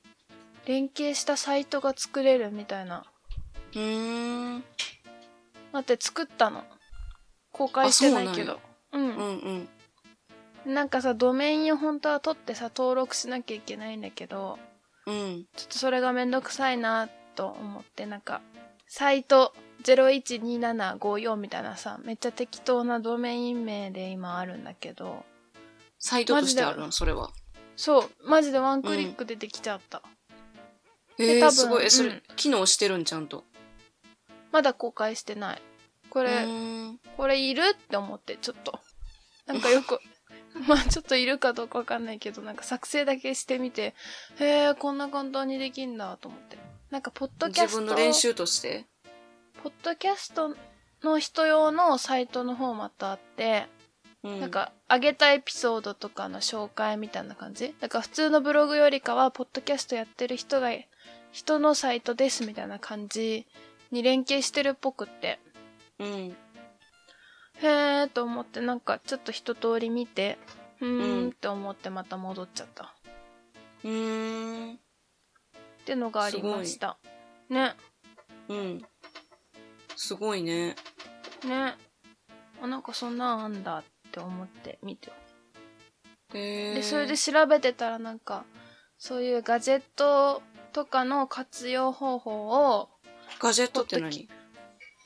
連携したサイトが作れるみたいな。うーん。待って、作ったの？公開してないけど。ううん。んうん。なんかさ、ドメインを本当は取ってさ、登録しなきゃいけないんだけど、うん。ちょっとそれがめんどくさいなと思って、なんか、サイト012754みたいなさ、めっちゃ適当なドメイン名で今あるんだけど、サイトとしてあるマのそれは。そう、マジでワンクリックでできちゃった。えー、で多分すごい。えそれ、うん。機能してるん？ちゃんと。まだ公開してない。こうれ、ーん。これいる？って思って、ちょっと。なんかよく、まあちょっといるかどうかわかんないけど、なんか作成だけしてみて、へえ、こんな簡単にできんだと思って。なんか、ポッドキャ自スト、分の練習として？ポッドキャストの人用のサイトの方またあって、うん。なんか、上げたエピソードとかの紹介みたいな感じ？だから普通のブログよりかは、ポッドキャストやってる人が、人のサイトですみたいな感じに連携してるっぽくって。うん。へーと思ってなんかちょっと一通り見てうーうんんって思ってまた戻っちゃった。うーん。ってのがありました。ね。うんすごいね。ね。あなんかそんなんあんだって思って見て。へえでそれで調べてたらなんかそういうガジェットとかの活用方法をガジェットって何？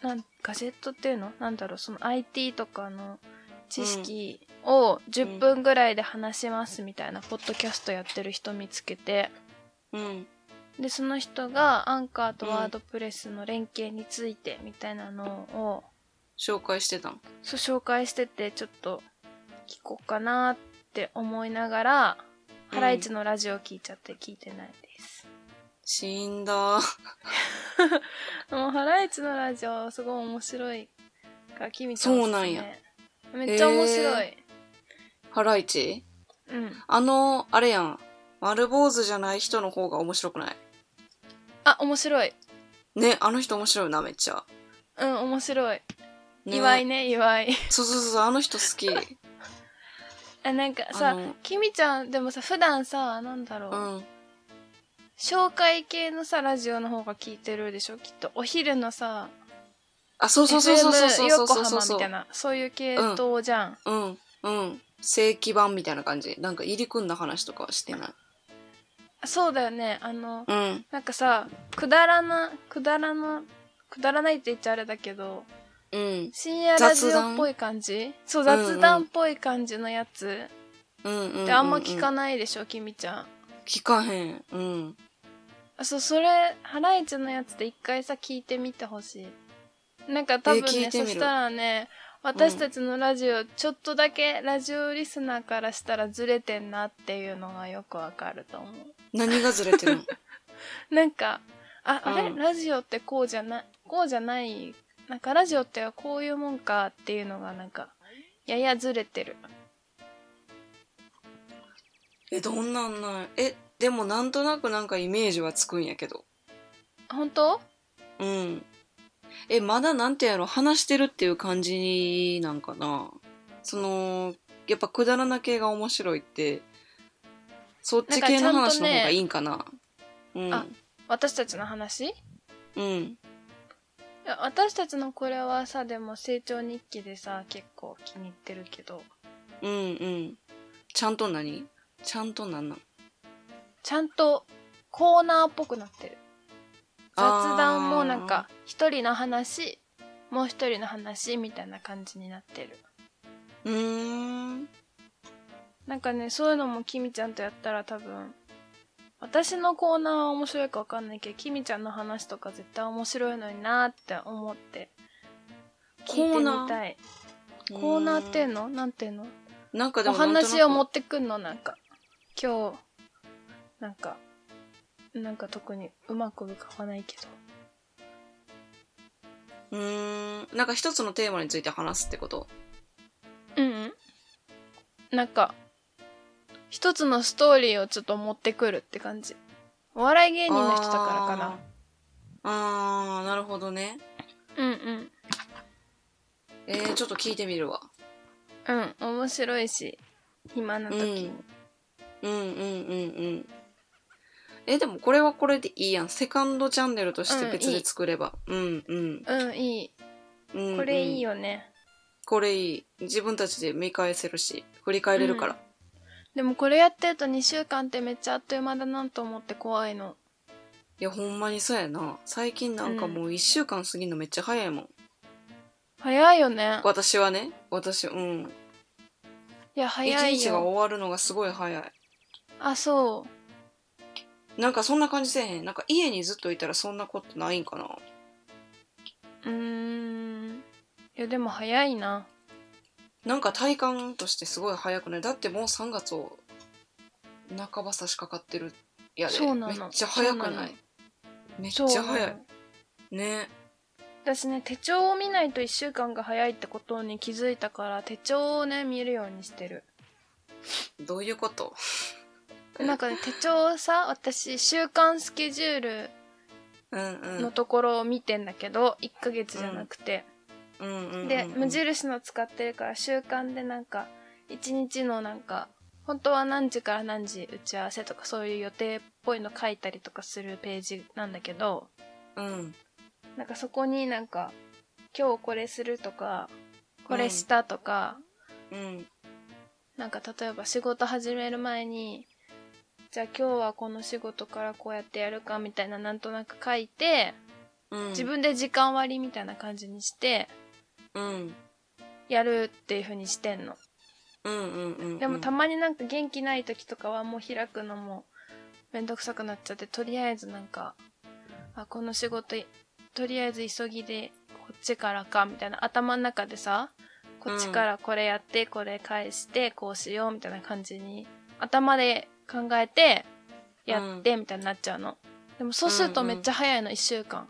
なんガジェットっていうの？なんだろう？その IT とかの知識を10分ぐらいで話しますみたいなポッドキャストやってる人見つけて。うんでその人がアンカーとワードプレスの連携についてみたいなのを、紹介してたんそう紹介しててちょっと聞こうかなって思いながら、うんハライチのラジオ聞いちゃって聞いてないです。死んだ もうハライチのラジオすごい面白いからキミちゃんそうなんや。めっちゃ面白い。ハライチ？うん。あのあれやん。丸坊主じゃない人の方が面白くない？あ、面白い。ねあの人面白いなめっちゃ、うん、面白い。ね、岩井ね、岩井。そうそうそうあの人好き あ、なんかさあの、キミちゃん、でもさ、普段さ、なんだろう。うん紹介系のさ、ラジオの方が聞いてるでしょ？きっと。お昼のさ、あそうそうそうそうそうそう横そうそうそう浜みたいな、そういう系統じゃん。うんうん正規版みたいな感じなんか入り組んだ話とかはしてないそうだよね。あのうん。なんかさくだらなくだらなくだらないって言っちゃあれだけどうん。深夜ラジオっぽい感じ？そううんうん雑談っぽい感じのやつ。うんうん。うん、うん、であんま聞かないでしょきみちゃん。聞かへん。うん。あそうそれハライチのやつで一回さ聞いてみてほしい。なんか多分ねそしたらね私たちのラジオ、ちょっとだけラジオリスナーからしたらずれてんなっていうのがよくわかると思う何がずれてるの？なんかああれ、うん。ラジオってこうじゃないこうじゃないなんかラジオってこういうもんかっていうのがなんかややずれてる。えどんなんなん？えでもなんとなくなんかイメージはつくんやけど。本当？うん。えまだなんてやろ？話してるっていう感じなんかな？そのやっぱくだらな系が面白いってそっち系の話の方がいいんかな。うん。あ私たちの話？いうん。や私たちのこれはさでも成長日記でさ結構気に入ってるけど。うんうん。ちゃんと何？ちゃんとなんなん？ちゃんとコーナーっぽくなってる。雑談もなんか一人の話もう一人の話みたいな感じになってる。うーんなんかねそういうのもきみちゃんとやったら多分私のコーナーは面白いか分かんないけどきみちゃんの話とか絶対面白いのになって思って聞いてみたい。コーナーっていうのなんていうのおなんかでもなんとなく話を持ってくんのなんか今日なんかなんか特にうまく浮かばないけど。うーん。なんか一つのテーマについて話すってこと？うんうん。なんか一つのストーリーをちょっと持ってくるって感じ。お笑い芸人の人だからかな。あー。なるほどね。うんうん。えー、ちょっと聞いてみるわ。うん面白いし暇な時。に、うんうんうんうん。えでもこれはこれでいいやん。セカンドチャンネルとして別で作れば。うんうん。うんいい。うんうん。これいいよね、これいい。自分たちで見返せるし振り返れるから、でもこれやってると2週間ってめっちゃあっという間だなと思って怖いの。いやほんまにそうやな。最近なんかもう1週間過ぎるのめっちゃ早いもん、早いよね。私はね。私うん。いや早い一日がよ終わるのがすごい早い。あそう。なんかそんな感じせえへん。なんか家にずっといたらそんなことないんかな。うーん。いやでも早いななんか体感としてすごい早くない？だってもう3月を半ば差し掛かってるやで。そうなの。めっちゃ早くない？めっちゃ早い。ね。私ね手帳を見ないと1週間が早いってことに気づいたから手帳をね見るようにしてる。どういうこと？なんかね手帳をさ私週間スケジュールうんうん。のところを見てんだけど1ヶ月じゃなくて、で無印の使ってるから週間でなんか1日のなんか本当は何時から何時打ち合わせとかそういう予定っぽいの書いたりとかするページなんだけどうん。なんかそこになんか今日これするとかこれしたとか、うん。なんか例えば仕事始める前にじゃあ今日はこの仕事からこうやってやるかみたいななんとなく書いてうん。自分で時間割みたいな感じにしてうんやるっていう風にしてんの。うんうんうんうん。でもたまになんか元気ない時とかはもう開くのもめんどくさくなっちゃってとりあえずなんかあこの仕事とりあえず急ぎでこっちからかみたいな頭の中でさこっちからこれやってこれ返してこうしようみたいな感じに頭で考えてやってみたいになっちゃうの、でもそうするとめっちゃ早いの1週間。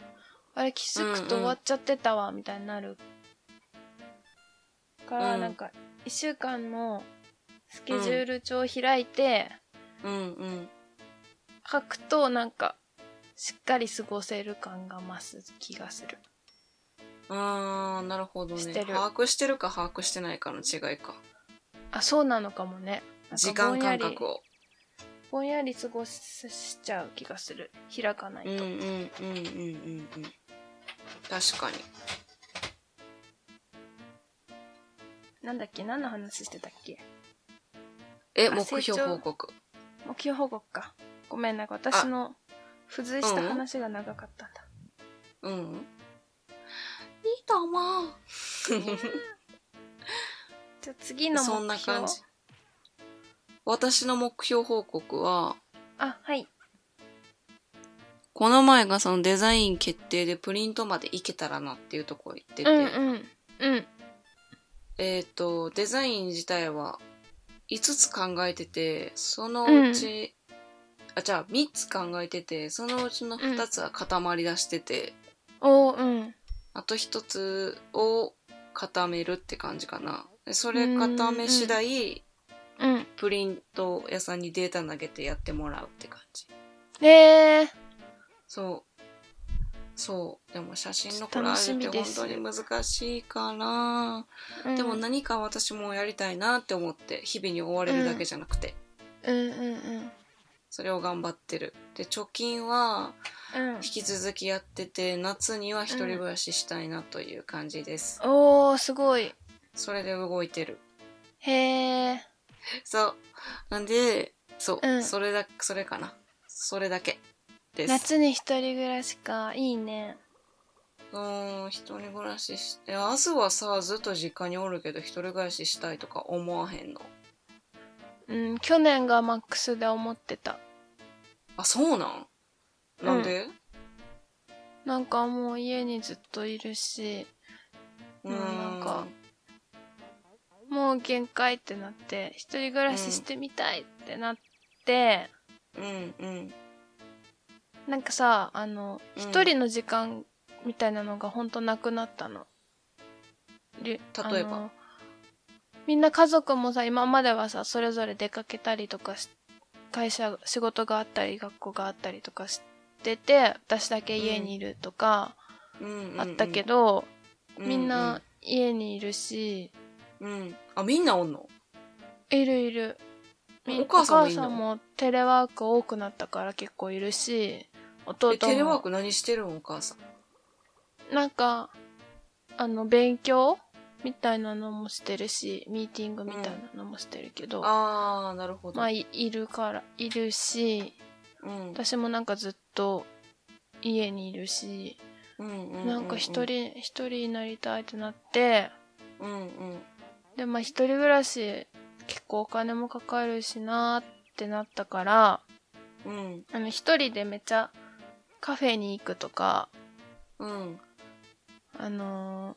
あれ気づくと終わっちゃってたわみたいになるからうん。なんか1週間のスケジュール帳を開いてうんうん。書くとなんかしっかり過ごせる感が増す気がする。あーなるほどね。把握してるか把握してないかの違いか。あそうなのかもね。時間感覚を。ぼんやり過ごしちゃう気がする。開かないと、うんうんうんうんうんうん。確かになんだっけ？何の話してたっけ？え、あ目標報告。目標報告か。ごめん、なんか私の付随した話が長かったんだ。うん。いいと思う。じゃあ次の目標。そんな感じ。私の目標報告は、あ、はい。この前がそのデザイン決定でプリントまでいけたらなっていうところ言ってて、うんうん。うん。えっ、と、デザイン自体は5つ考えてて、そのうち、あ、じゃあ3つ考えてて、そのうちの2つは固まり出してて、おー、うん。あと1つを固めるって感じかな。でそれ固め次第、うん。プリント屋さんにデータ投げてやってもらうって感じ。えー。そう。そう。でも写真のコラージュって本当に難しいから、うんでも何か私もやりたいなって思って、日々に追われるだけじゃなくて、うんうんうん。それを頑張ってる。で、貯金はうん引。き続きやってて、夏には一人暮らししたいなという感じです。おー、すごい。それで動いてる。へー。そう。なんで、そう、うんそれだ、それかな。それだけです。夏に一人暮らしか。いいね。うーん、一人暮らしして、明日はさ、ずっと実家におるけど、一人暮らししたいとか思わへんの？うん、去年がマックスで思ってた。あ、そうなん？なんで？なんかもう家にずっといるし、ううんなんかもう限界ってなって、一人暮らししてみたいってなって、うんうん。なんかさ、あの、うん。一人の時間みたいなのがほんとなくなったの。り例えば？みんな家族もさ、今まではさ、それぞれ出かけたりとかし、会社、仕事があったり、学校があったりとかしてて、私だけ家にいるとか、あったけ、ど、うみんな、家にいるし、うん。うん。あ、みんなおんの？いるいる。お母さんもテレワーク多くなったから結構いるし、弟え、テレワーも、ク何してるんお母さん？なんか、あの、勉強みたいなのもしてるし、ミーティングみたいなのもしてるけど、あー、なるほど。まあ、いいるから、いるし、うん。私もなんかずっと家にいるし、うんうんうんうんなんか一。人、一人になりたいってなって、うんうん。で、まあ一人暮らし結構お金もかかるしなーってなったから、うん。あの一人でめっちゃカフェに行くとか、うん。あのー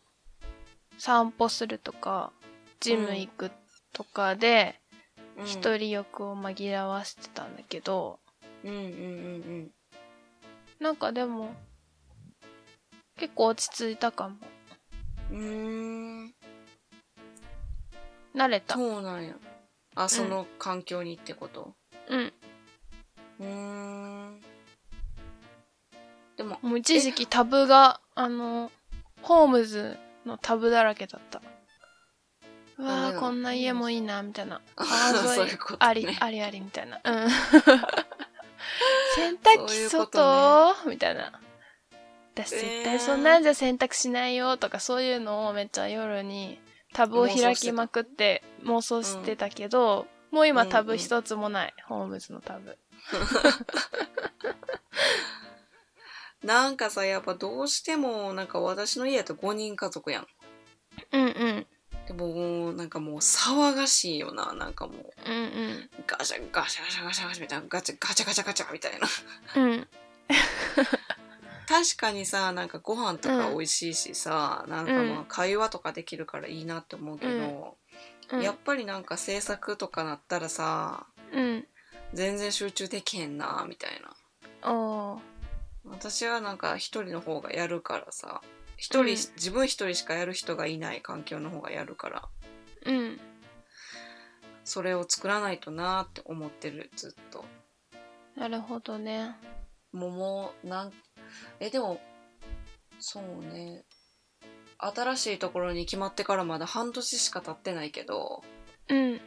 散歩するとか、ジム行くとかで、うん。一人欲を紛らわしてたんだけど、うんうんうんなんかでも、結構落ち着いたかも。うん。うーん。慣れた。そうなんや。あ、その環境にってこと？うん。うーん。でも、もう一時期タブが、あの、ホームズのタブだらけだった。うわあー、こんな家もいいな、みたいな。あ 川そう沿いいうことねあり、ありあり、みたいな。うん。洗濯機外、ねみたいな。私絶えー対そんなんじゃ洗濯しないよとかそういうのをめっちゃ夜にタブを開きまくって妄想してたけど、もう今タブ一つもない、ホームズのタブ。なんかさ、やっぱどうしても、なんか私の家やと5人家族やん。うんうん。でもなんかもう騒がしいよな。なんかもう、うんうん。ガシャガシャガシャガシャガシャみたいな、ガチャガチャガチャガチャみたいな。うん。確かにさ、なんかご飯とか美味しいしさ、なんかまうんあ会話とかできるからいいなって思うけど、うん。やっぱりなんか制作とかなったらさ、うん。全然集中できへんな、みたいな。私はなんか一人の方がやるからさ一人、うん自分一人しかやる人がいない環境の方がやるからうん。それを作らないとなって思ってるずっとなるほどね。もうもうなんえでもそうね新しいところに決まってからまだ半年しか経ってないけどうん。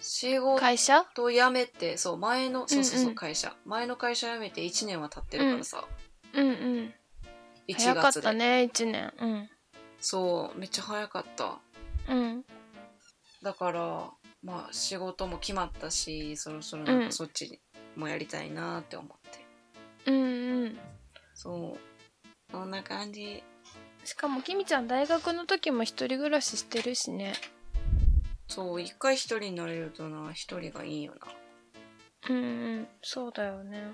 仕事会社？辞めてそう前のそうそうそう、うんうん会社。前の会社辞めて1年は経ってるからさ、うんうん。1早かったね、一年。うん。そうめっちゃ早かった。うん。だからまあ仕事も決まったしそろそろなんうん。かそっちもやりたいなって思って、うんうん。そう。そんな感じ。しかもきみちゃん大学の時も一人暮らししてるしねそう一回一人になれるとな一人がいいよな。うんうんそうだよね。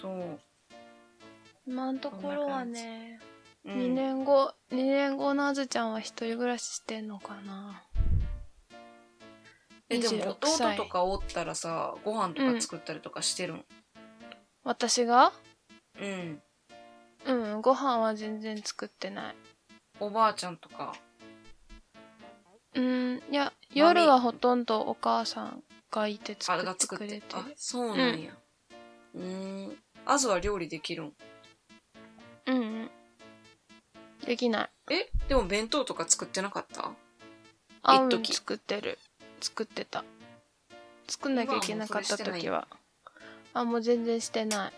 そう、今のところはね、う2ん、年後2年後のあずちゃんは一人暮らししてんのかな。えでも26弟歳。とかおったらさご飯とか作ったりとかしてるん。私が？うん、うんご飯は全然作ってない。おばあちゃんとかうん。いや夜はほとんどお母さんがいてあ作ってが作って。くれてるあそうなんや。うーん。あずは料理できるん？うんうん。できない。え？でも弁当とか作ってなかった？あうん一時。作ってる。作ってた。作んなきゃいけなかった時は。あもう全然してない。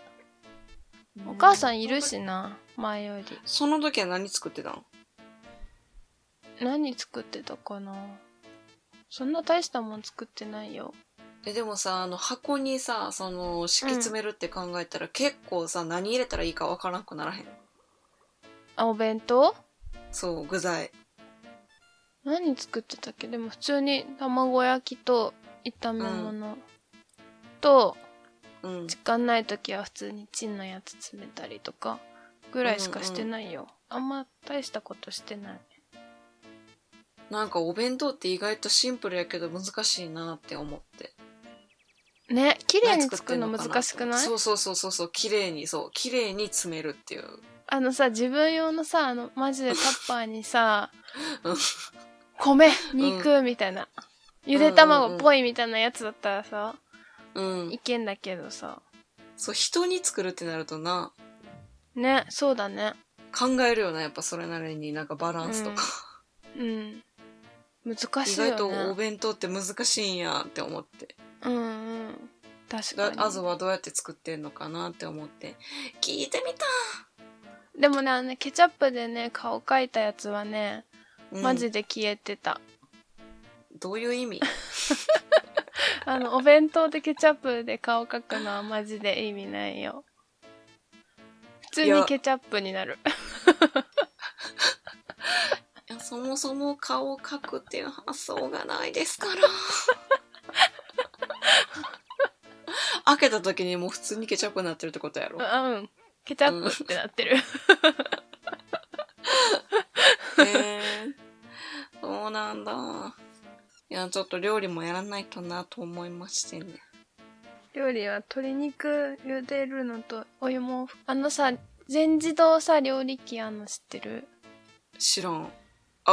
お母さんいるしな前より。その時は何作ってたん？何作ってたかな？そんな大したもん作ってないよ。えでもさあの箱にさその敷き詰めるって考えたら、結構さ何入れたらいいかわからなくならへんあお弁当？そう具材。何作ってたっけ？でも普通に卵焼きと炒め物、とうん。時間ない時は普通にチンのやつ詰めたりとかぐらいしかしてないよ、あんま大したことしてないなんかお弁当って意外とシンプルやけど難しいなって思って。ね綺麗に作るの何難しくない？そうそうそうそうそう綺麗にそう綺麗に詰めるっていう。あのさ自分用のさあのマジでタッパーにさうん。米肉みたいな、ゆで卵っぽいみたいなやつだったらさ、うん。いけんだけどさ。そう人に作るってなるとな。ねそうだね。考えるよなやっぱそれなりになんかバランスとか、うん難し意いよね。外とお弁当って難しいんやって思って。うんうん。確だかに。あずはどうやって作ってんのかなって思って。聞いてみた、でもねあのねケチャップでね顔描いたやつはねうん。マジで消えてた、どういう意味？あのお弁当でケチャップで顔描くのはマジで意味ないよ。普通にケチャップになる そもそも顔を描くっていう発想がないですから。開けた時にもう普通にケチャップになってるってことやろ。あうん。ケチャップってなってる、へ え。そうなんだ。いやちょっと料理もやらないとなと思いましてね。料理は鶏肉茹でるのとお湯もあのさ全自動さ料理機あの知ってる？知らん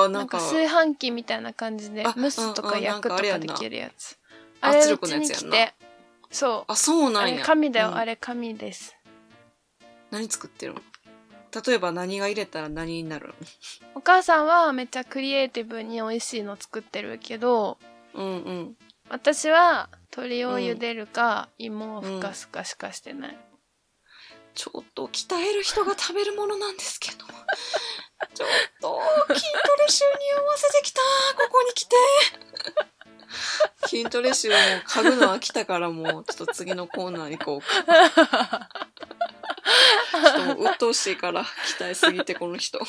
あななんんかか炊飯器みたいな感じであ蒸すとうんうんか焼くとかできるやつ。ああれう圧力のやちに来つやんなて。そう。あそうなんや。紙だよ、うん。あれ紙です。何作ってるの？例えば何が入れたら何になる お母さんはめっちゃクリエイティブに美味しいの作ってるけどのうんうん。私は鶏を茹でるか、芋をふかすかしかしてない、ちょっと鍛える人が食べるものなんですけど。ちょっと筋トレ集に合わせてきたここに来て筋トレ集も嗅ぐのは来たからもうちょっと次のコーナーに行こうか。ちょっともう鬱陶しいから鍛えすぎてこの人。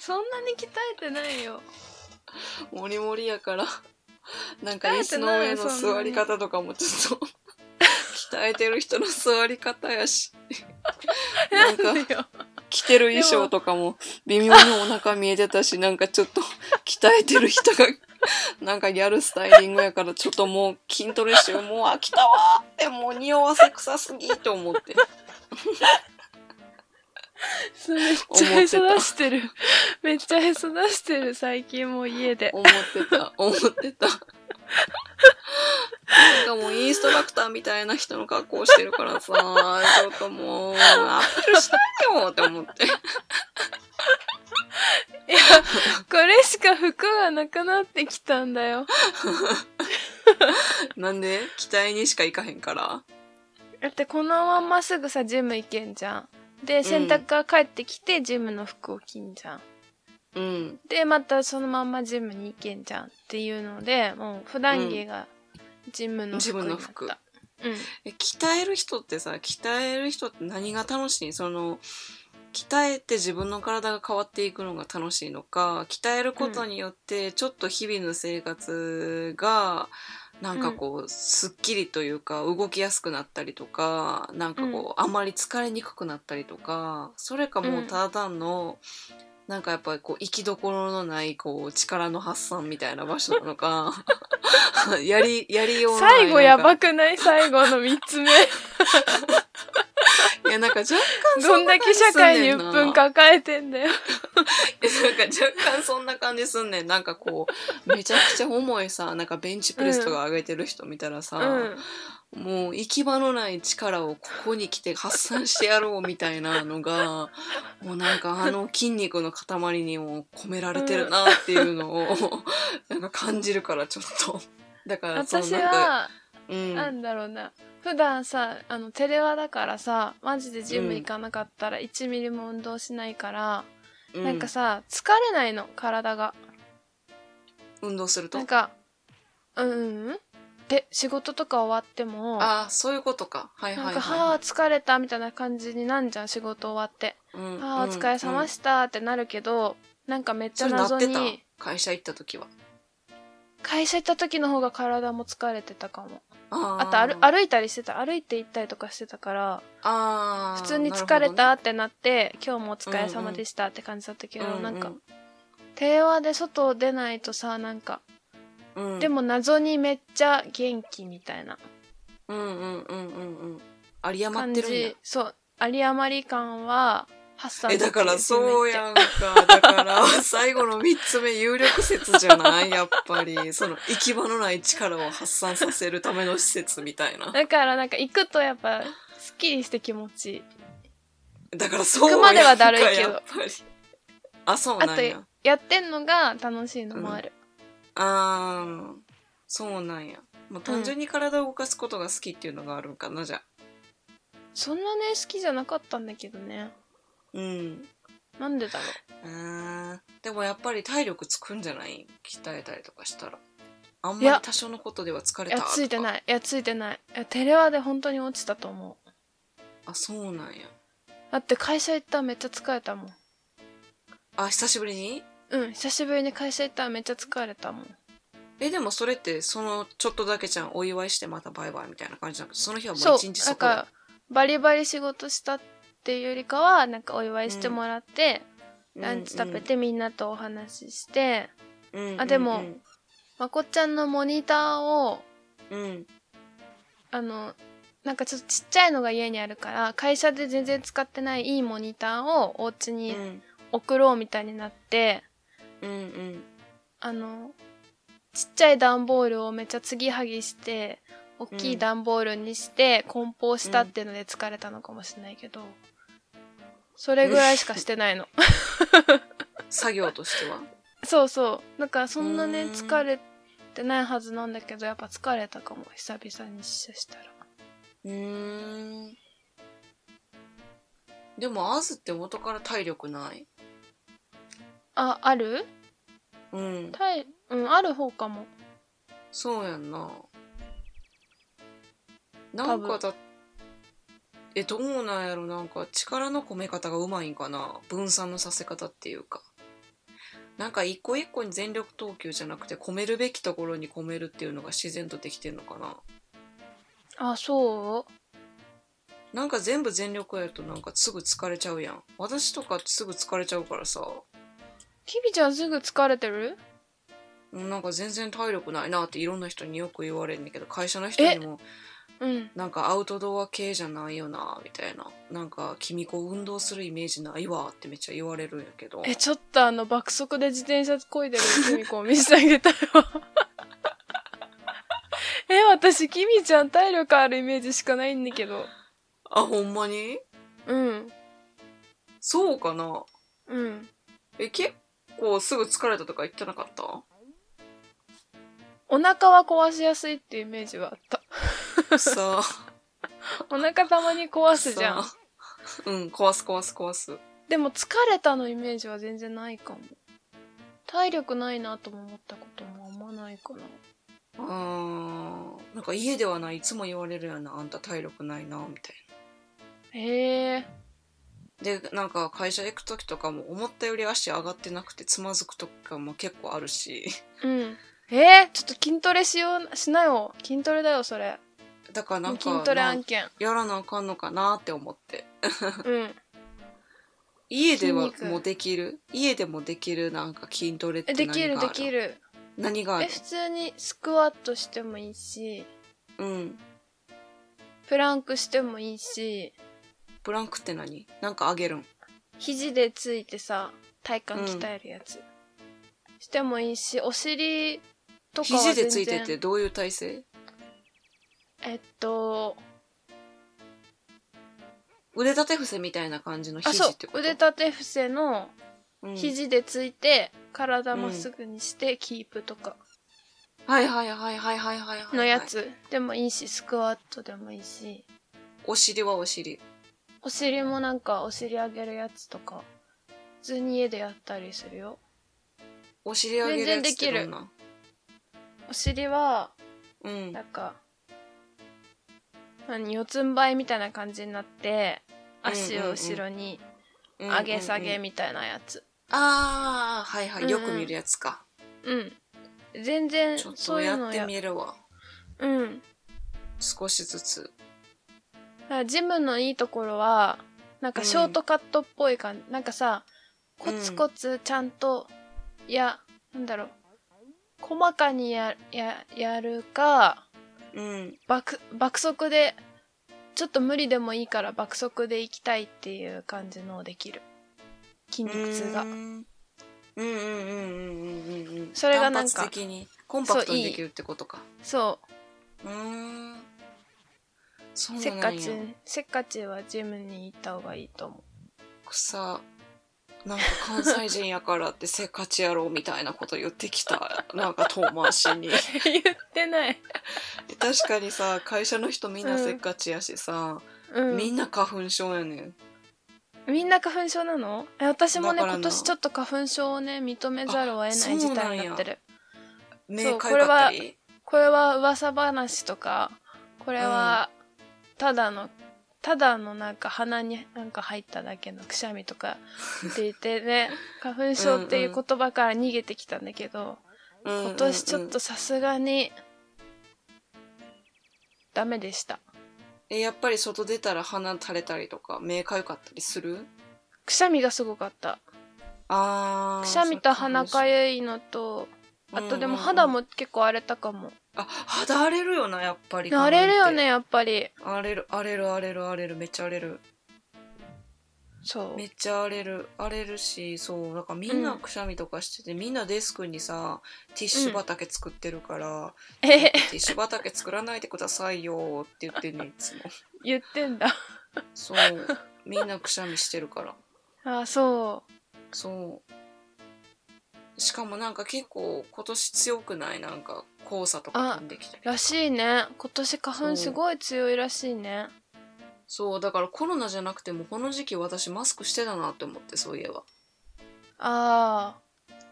そんなに鍛えてないよモリモリやから。なんか椅子の上の座り方とかもちょっと 鍛えてる人の座り方やし。なんか着てる衣装とかも微妙にお腹見えてたし、なんかちょっと 鍛えてる人が、なんかやるスタイリングやから、ちょっともう筋トレ集もう飽きたわーって、もう匂わせ臭すぎと思って。めっちゃへそ出してるめっちゃへそ出してる最近もう家で思ってた、思ってた。なんかもうインストラクターみたいな人の格好してるからさ、ちょっともう、アピールしたいよって思って。いやこれしか服がなくなってきたんだよ。なんで？期待にしか行かへんから。だってこのまんますぐさジム行けんじゃん。で洗濯から帰ってきてジムの服を着んじゃんうん。で、またそのまんまジムに行けんじゃんっていうので、もう普段着がジムの服った。の服うん。え鍛える人ってさ鍛える人って何が楽しい？その鍛えて自分の体が変わっていくのが楽しいのか鍛えることによってちょっと日々の生活がなんかこう、すっきりというか動きやすくなったりとかなんかこう、あまり疲れにくくなったりとかそれかもうただ単の、なんかやっぱりこう生きどころのないこう力の発散みたいな場所なのか。やりやりようのない最後やばくない？最後の3つ目。いやなんか若干どんだけ社会に鬱憤抱えてんだよ。なんか若干そんな感じすんねん。なんかこう、めちゃくちゃ重いさ、なんかベンチプレスとか上げてる人見たらさ、うん。もう行き場のない力をここに来て発散してやろうみたいなのが、もうなんかあの筋肉の塊にも込められてるなっていうのを、なんか感じるからちょっと。だからその私なんか、は、うん。なんだろうな。普段さ、あの、テレワだからさ、マジでジム行かなかったら1ミリも運動しないから、うんなんかさ、疲れないの、体が。運動すると？なんか、うんうん。で、仕事とか終わっても、ああ、そういうことか。はいはいはい、なんか、はい。はあ、疲れたみたいな感じになんじゃん、仕事終わって。うんはあ、お疲れ様したってなるけど、なんかめっちゃ謎に、会社行った時は。会社行った時の方が体も疲れてたかも。ああと歩、歩いたりしてた。歩いて行ったりとかしてたから、普通に疲れたってなって、今日もお疲れ様でしたって感じだったけど、うんうん。なんか、平和で外出ないとさ、なんか、うん、でも謎にめっちゃ元気みたいな。うんうんうんうんうん。有り余感ってるんや。じ。そう、有り余り感は発散えだからそうん。やんか。だから 最後の3つ目有力説じゃない？やっぱり。その行き場のない力を発散させるための施設みたいな。だからなんか行くとやっぱ、すっきりして気持ちいい。だからそう行くまではだるいけど。やんかやっぱり。あそうあとなんや、やってんのが楽しいのもある。あーそうなんや。もう単純に体を動かすことが好きっていうのがあるんかなじゃあ。そんなね、好きじゃなかったんだけどね。うんなんでだろう？あーでもやっぱり体力つくんじゃない？鍛えたりとかしたらあんまいやり多少のことでは疲れたいや、ついてないい。いや、ついてない。いや、テレワで本当に落ちたと思う。あそうなんやだって会社行ったらめっちゃ疲れたもん。あ久しぶりに？うん、久しぶりに会社行ったらめっちゃ疲れたもん。えでもそれってそのちょっとだけじゃんお祝いしてまたバイバイみたいな感じじゃなくてその日はもうそう一日、そこで？か、バリバリ仕事したっていうよりかは、なんかお祝いしてもらって、ランチ食べてみんなとお話しして、うん。うんあでもうんまこっちゃんのモニターを、うん。あの、なんかちょっとちっちゃいのが家にあるから、会社で全然使ってないいいモニターをお家うにん。送ろうみたいになって、うんうん。あの、ちっちゃい段ボールをめっちゃ継ぎはぎして、大きい段ボールにして梱包したっていうので疲れたのかもしれないけど、それぐらいしかしてないの。作業としては？そうそう。だからそんなね、疲れてないはずなんだけど、やっぱ疲れたかも、久々に試写したら。うーんでもアズって元から体力ない？あ、ある？うん体、うん、ある方かも。そうやんななんかだえどうなんやろな。んか力の込め方がうまいんかな。分散のさせ方っていうか。なんか一個一個に全力投球じゃなくて込めるべきところに込めるっていうのが自然とできてんのかな。あ、そう？なんか全部全力やるとなんかすぐ疲れちゃうやん。私とかすぐ疲れちゃうからさ。キビちゃんすぐ疲れてる？うんなんか全然体力ないなっていろんな人によく言われるんだけど会社の人にもうん。なんかアウトドア系じゃないよなみたいななんか君子運動するイメージないわってめっちゃ言われるんやけどえ、ちょっとあの、爆速で自転車こいでるキミコを見せてあげたいわ。え、私、キミちゃん体力あるイメージしかないんだけど。あほんまに？うん。そうかなうん。え結構すぐ疲れたとか言ってなかった？お腹は壊しやすいっていうイメージはあった。さお腹たまに壊あすじゃん。さあうん壊す壊す壊すでも疲れたのイメージは全然ないかも。体力ないなとも思ったこともあんまないかな。あーなんか家ではないいつも言われるやんなあんた体力ないなみたいへえ。なでなんか会社行く時とかも思ったより足上がってなくてつまずくとかも結構あるしうん。えー、ちょっと筋トレしよう、しなよ。筋トレだよ、それ。だからなんか筋トレな案件。やらなあかんのかなって思って。うん。家ではもうできる？家でもできるなんか筋トレってえ、何があるできる、できる。え、何がある？普通にスクワットしてもいいし、うん。プランクしてもいいし、プランクって何？なんかあげるん？肘でついてさ、体幹鍛えるやつ。してもいいし、お尻とかは全然。肘でついててどういう体勢？えっと、腕立て伏せみたいな感じのあ、そう肘って、こと？腕立て伏せのうん。肘でついて、体まっすぐにしてキープとか。はいはいはいはいはいはいはいのやつ。でもいいし、スクワットでもいいし、お尻はお尻。お尻もなんかお尻上げるやつとか、普通に家でやったりするよ。お尻上げるやつってどんな？お尻は、うん。なんか、何、四つん這いみたいな感じになって、足を後ろに上げ下げうんうんうんみたいなやつ。ああはいはうんうんいよく見るやつか、うん。全然ちょっそとやってみるわうん。少しずつジムのいいところは、なんかショートカットっぽい感じ。なんかさ、コツコツちゃんと、いや、なんだろう。細かにや、や、やるか、うん。爆、爆速で、ちょっと無理でもいいから爆速で行きたいっていう感じのできる。筋肉痛が。う。ん。うんうんうんうんうんそれがなんか的にコンパクトにできるってことか。そうう。ん。やせっかち、せっかちはジムに行った方がいいと思う。草なんか関西人やからってせっかちやろうみたいなこと言ってきた。なんか遠回しに。言ってない。確かにさ会社の人みんなせっかちやしさ、うん。みんな花粉症やねん。みんな花粉症なの？え私もね今年ちょっと花粉症をね認めざるを得ない事態になってる。目かゆかったり？これは噂話とかこれはただの、ただのなんか鼻になんか入っただけのくしゃみとかって言ってね花粉症っていう言葉から逃げてきたんだけど、今今年ちょっとさすがにダメでした。えやっぱり外出たら鼻垂れたりとか目かゆかったりする？くしゃみがすごかった。あーくしゃみと鼻かゆゆいのとあとでもうんうんうん。肌も結構荒れたかもあ肌荒れるよなやっぱり荒れるよねやっぱり。荒れる荒れる荒れる荒れる。めっちゃ荒れる。そう。めっちゃ荒れる荒れるしそう。だからみんなくしゃみとかしてて、みんなデスクにさティッシュ畑作ってるから、えティッシュ畑作らないでくださいよって言ってんねんいつも。言ってんだ。そう。みんなくしゃみしてるから。あそそうしかもなんか結構今年強くない？なんか黄砂とか飛んできたりうらしいね。今年花粉すごい強いらしいね。そう。だからコロナじゃなくてもこの時期私マスクしてたなって思ってそういえば。あ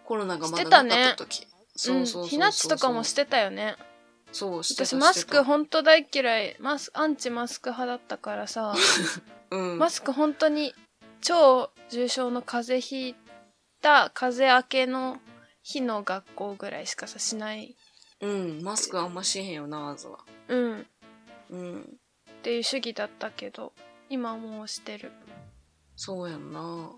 コロナがまだなかった時。あそうそうそうそう。ひなっちとかもしてたよね。そうしてた私マスクしてたほんと大嫌い。マスアンチマスク派だったからさ。うん。マスク本当に超重症の風邪ひいた風邪明けの日の学校ぐらいしかさしない。うんマスクあんましへんよなまずは。うん。うん。っていう主義だったけど今もうしてる。そうやんな。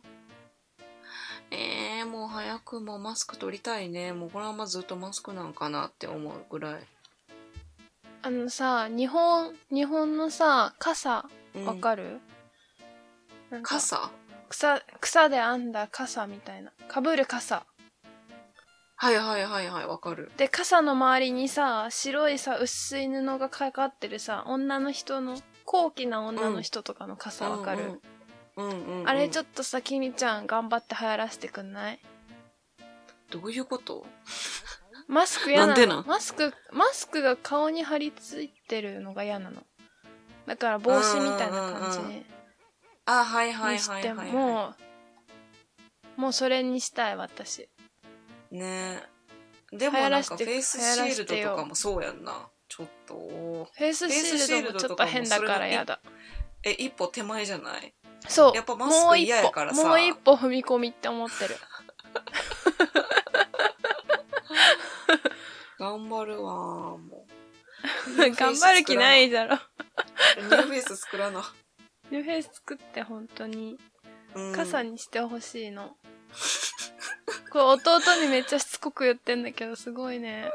えー、もう早くもうマスク取りたいね。もうこれはまずっとマスクなんかなって思うぐらい、あのさ日本日本のさ傘うん。わかる、なんか傘？草草で編んだ傘みたいな。かぶる傘。はいはいはいはいわかる。で傘の周りにさ白いさ薄い布がかかってるさ女の人の高貴な女の人とかの傘わかる、うんうんうんうんうんあれちょっとさきみちゃん頑張って流行らせてくんない？どういうこと？マスク嫌なの？なんでなん？マスクマスクが顔に張り付いてるのが嫌なの。だから帽子みたいな感じうんうんうんにあはいはいはいはい、はもうもうそれにしたい私。ね。でもなんかフェイスシールドとかもそうやんな。ちょっと。フェイスシールドもちょっと変だからやだ。え一歩手前じゃない？そう。やっぱマスク嫌やからさ。もう一歩もう一歩踏み込みって思ってる。頑張るわもう。頑張る気ないだろ。ニューフェイス作らな、ニューフェイス作って本当にうん、傘にしてほしいの、これ弟にめっちゃしつこく言ってんだけどすごいね、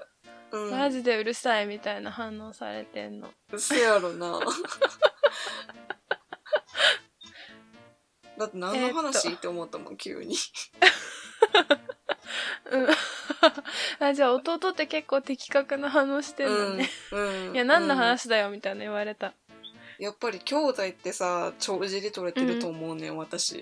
うん、マジでうるさいみたいな反応されてんの。せやろな。だって何の話、えーっと。って思ったもん急に。うん。あじゃあ弟って結構的確な反応してんのね、うんうんいや何のうん話だよみたいな言われた、やっぱり兄弟ってさ帳尻取れてると思うねん、私。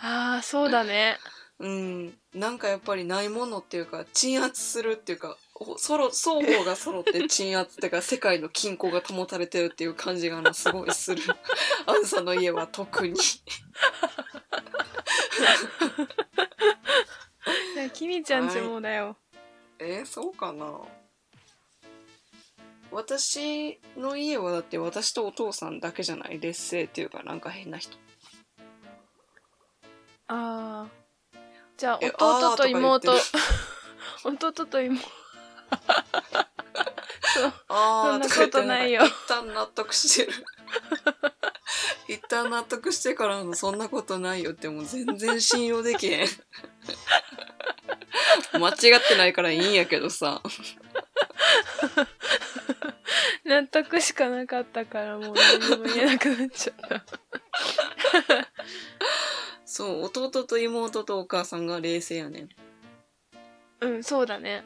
ああそうだね。うん。なんかやっぱりないものっていうか鎮圧するっていうかおそろ双方が揃って 鎮圧っていうか世界の均衡が保たれてるっていう感じがなすごいする。アンさんの家は特に。いやキミちゃんちもだよ、えーそうかな？私の家はだって私とお父さんだけじゃない劣勢っていうかなんか変な人。ああじゃあえ弟と妹。弟と妹。そうあー そんなことないよ。一旦納得してる 一旦納得してからのそんなことないよってもう全然信用できへん。間違ってないからいいんやけどさ。納得しかなかったからもう何も言えなくなっちゃった。そう弟と妹とお母さんが冷静やねん。うんそうだね。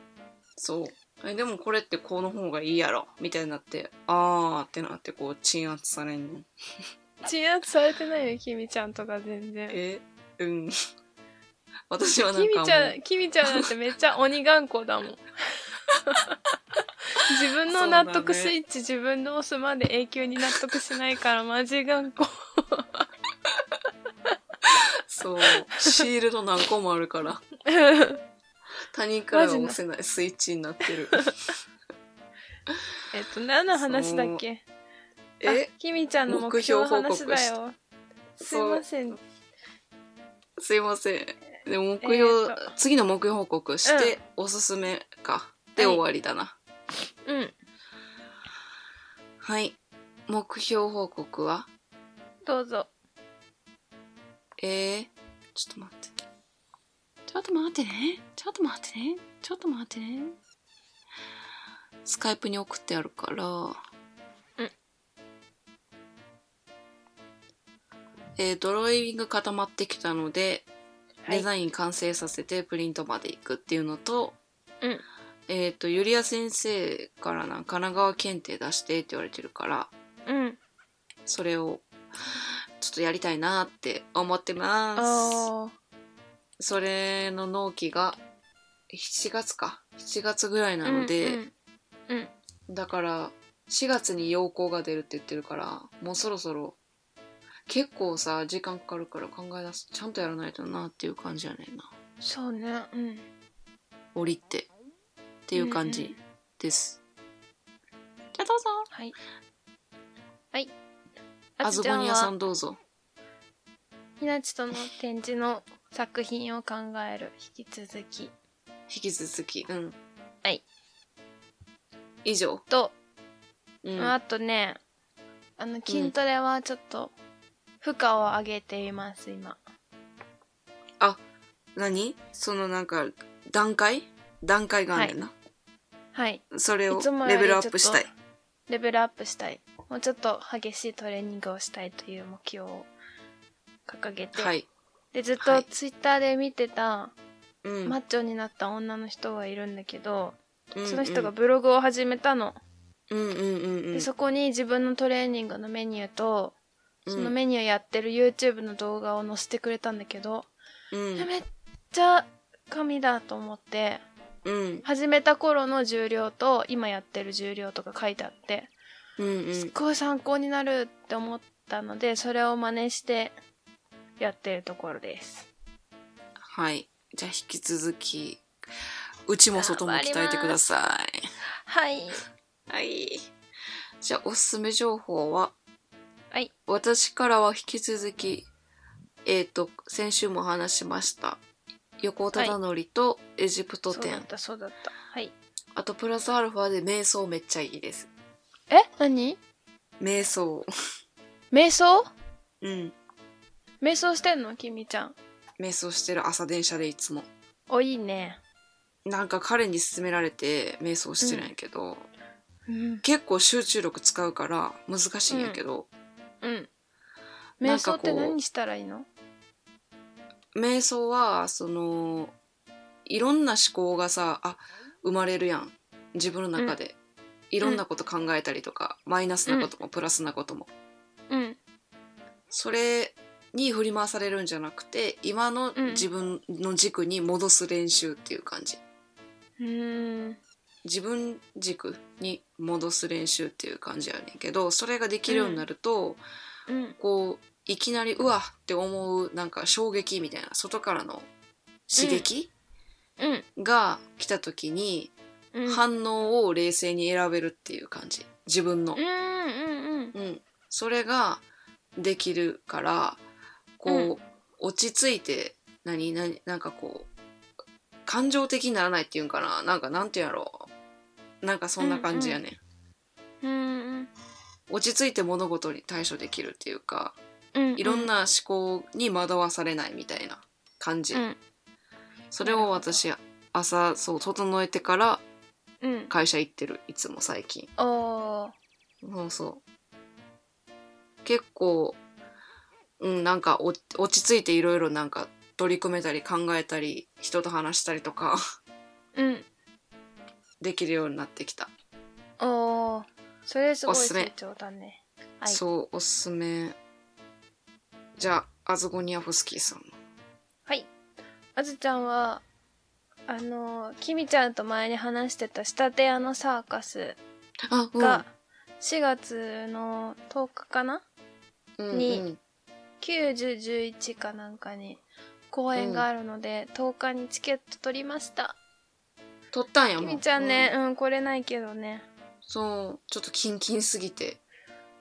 そうえでもこれってこの方がいいやろみたいになってあーってなってこう鎮圧されんねん。鎮圧されてないよキミちゃんとか全然。えうん。私はなんかもう。キミちゃんキミちゃんなんてめっちゃ鬼頑固だもん。自分の納得スイッチ、自分で押すまで永久に納得しないからマジ頑固。そう。シールド何個もあるから他人からは押せないスイッチになってる。えっと何の話だっけ？え？あキミちゃんの目標の話だよすいません。すいません。でも目標、えーと。次の目標報告して、おすすめか。ではい終わりだな。うん。はい、目標報告は？どうぞ。えー、ちょっと待ってちょっと待ってね。ちょっと待ってね。ちょっと待ってね。スカイプに送ってあるから。うん。えードローイング固まってきたので、はい。デザイン完成させてプリントまで行くっていうのと、うん。えっ、とゆりや先生からな神奈川検定出してって言われてるからうん。それをちょっとやりたいなって思ってますそれの納期が7月か。7月ぐらいなので、うんうん。うん。だから4月に要項が出るって言ってるからもうそろそろ結構さ時間かかるから考え出すちゃんとやらないとなっていう感じやねんな。そうね。うん。降りて。っていう感うんうじです、じゃあどうぞ。はい。はい。あずぼに屋さんはどうぞ。ひなちとの展示の作品を考える。引き続き。引き続き。うん。はい。以上。と、うん。あとねあの筋トレはちょっと負荷を上げています今。何？そのなんか段階？段階があんねんな、はい。それをレベルアップしたい。レベルアップしたい。もうちょっと激しいトレーニングをしたいという目標を掲げて、はいでずっとはい。ツイッターで見てた、うん。マッチョになった女の人がいるんだけど、その人がブログを始めたの、うんうんうんうん。でそこに自分のトレーニングのメニューとうん。そのメニューやってる YouTube の動画を載せてくれたんだけど、うん。めっちゃ神だと思ってうん。始めた頃の重量と今やってる重量とか書いてあってうんうん。すっごい参考になるって思ったのでそれを真似してやってるところですはいじゃあ引き続き、うちも外も鍛えてください。はい。はい。じゃあ、おすすめ情報は、はい。私からは引き続き、えっ、と、先週も話しました。横尾忠則とエジプト展。そうだった、そうだった。はい。あと、プラスアルファで瞑想めっちゃいいです。え？何？瞑想。瞑想？うん。瞑想してんの？君ちゃん。瞑想してる朝電車でいつも。お、いいね。なんか彼に勧められて瞑想してるんやけど、うん。結構集中力使うから難しいんやけど、うん。瞑なんかこう想って何したらいいの？瞑想はそのいろんな思考がさあ生まれるやん自分の中で、いろんなこと考えたりとか、マイナスなこともプラスなことも、うん。それに振り回されるんじゃなくて今のうん自分の軸に戻す練習っていう感じうーん。自分軸に戻す練習っていう感じやねんけどそれができるようになると、うん。こういきなりうわって思うなんか衝撃みたいな外からの刺激うん。が来た時に、うん。反応を冷静に選べるっていう感じ自分のうん。うん。うん。うん、それができるからこう、うん落ち着いて何何なんかこう感情的にならないっていうんかななんかなんていうんやろうなんかそんな感じやね、うん。うん。落ち着いて物事に対処できるっていうかうん。いろんな思考に惑わされないみたいな感じ、うん。それを私朝そう整えてからうん。会社行ってるいつも最近。そうそう結構うんなんかお落ち着いていろいろなんか取り組めたり考えたり人と話したりとかうん。できるようになってきた、おー。それすごい成長だね。はい。そうおすすめじゃあアズゴニアフスキーさんのはい。あずちゃんは、あの、きみちゃんと前に話してた仕立て屋のサーカスが4月の10日かな？うんにうん ?9、10、11かなんかに公演があるので、10日にチケット取りました。撮ったんやもんきみちゃんね、ううん、来れないけどね。そう。ちょっとキンキンすぎて。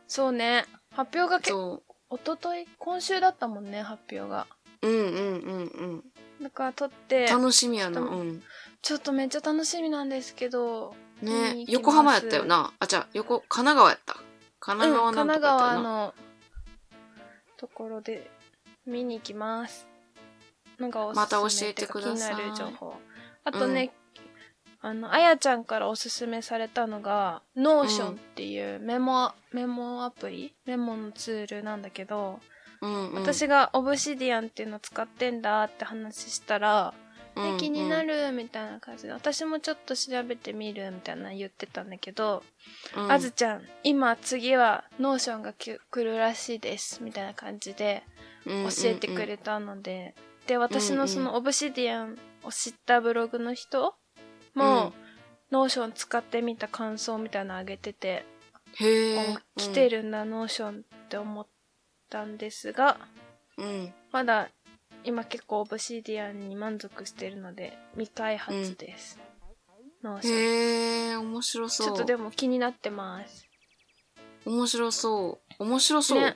そうね。発表がけ、そおととい？今週だったもんね、発表が。ううんうんうんうん。だから撮って、楽しみやな。ちょっとうん。ちょっとめっちゃ楽しみなんですけど、見ね横浜やったよな。あじゃあ横神奈川やった。神奈川うん、神奈川のところで見に行きます。なんかおすすめまた教えてください気になる情報。あとね、あの、あやちゃんからおすすめされたのが、 Notion っていうメモ、メモアプリメモのツールなんだけど、うんうん、私が Obsidian っていうのを使ってんだって話したら、うんうんえ気になるみたいな感じで、私もちょっと調べてみるみたいな言ってたんだけど、うん。あずちゃん、今次は Notion がき来るらしいです、みたいな感じで教えてくれたので、で、私のその Obsidian を知ったブログの人も、 Notion 使ってみた感想みたいなのあげてて、へ来てるんだ、 Notion って思ったんですが、うん、うん。まだ今結構 Obsidian に満足してるので未開発です、 Notion へえ面白そう。ちょっとでも気になってます。面白そう。面白そう、ね。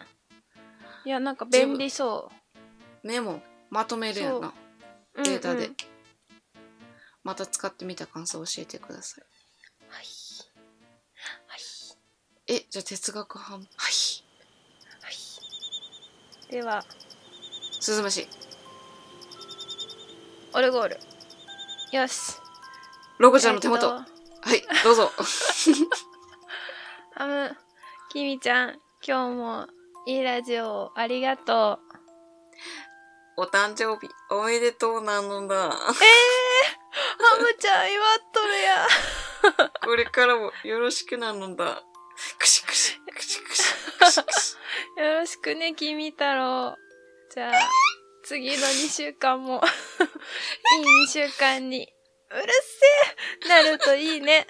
いやなんか便利そメモまとめるやんなうデータで、うんうんまた使ってみた感想教えてください。はい。はい。えじゃあ哲学班はい。はい。では。スズムシオルゴール。よし。ロコちゃんの手元、えっと。はいどうぞ。ハムキミちゃん今日もいいラジオをありがとう。お誕生日おめでとうなのだ。ハムちゃん祝っとるや これからもよろしくなのだ。くしくしくしくしくしくし。よろしくね、君太郎。じゃあ、次の2週間も、いい2週間に、うるせえなるといいね。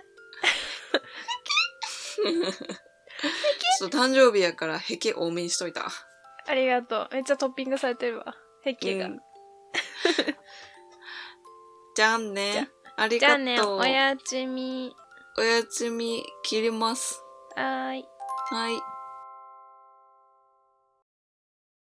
ちょっと誕生日やからヘケ多めにしといたありがとう。めっちゃトッピングされてるわ。壁が。うんじゃあね。ありがとう。ね、おやすみ。おやすみ切ります。はーい。はい。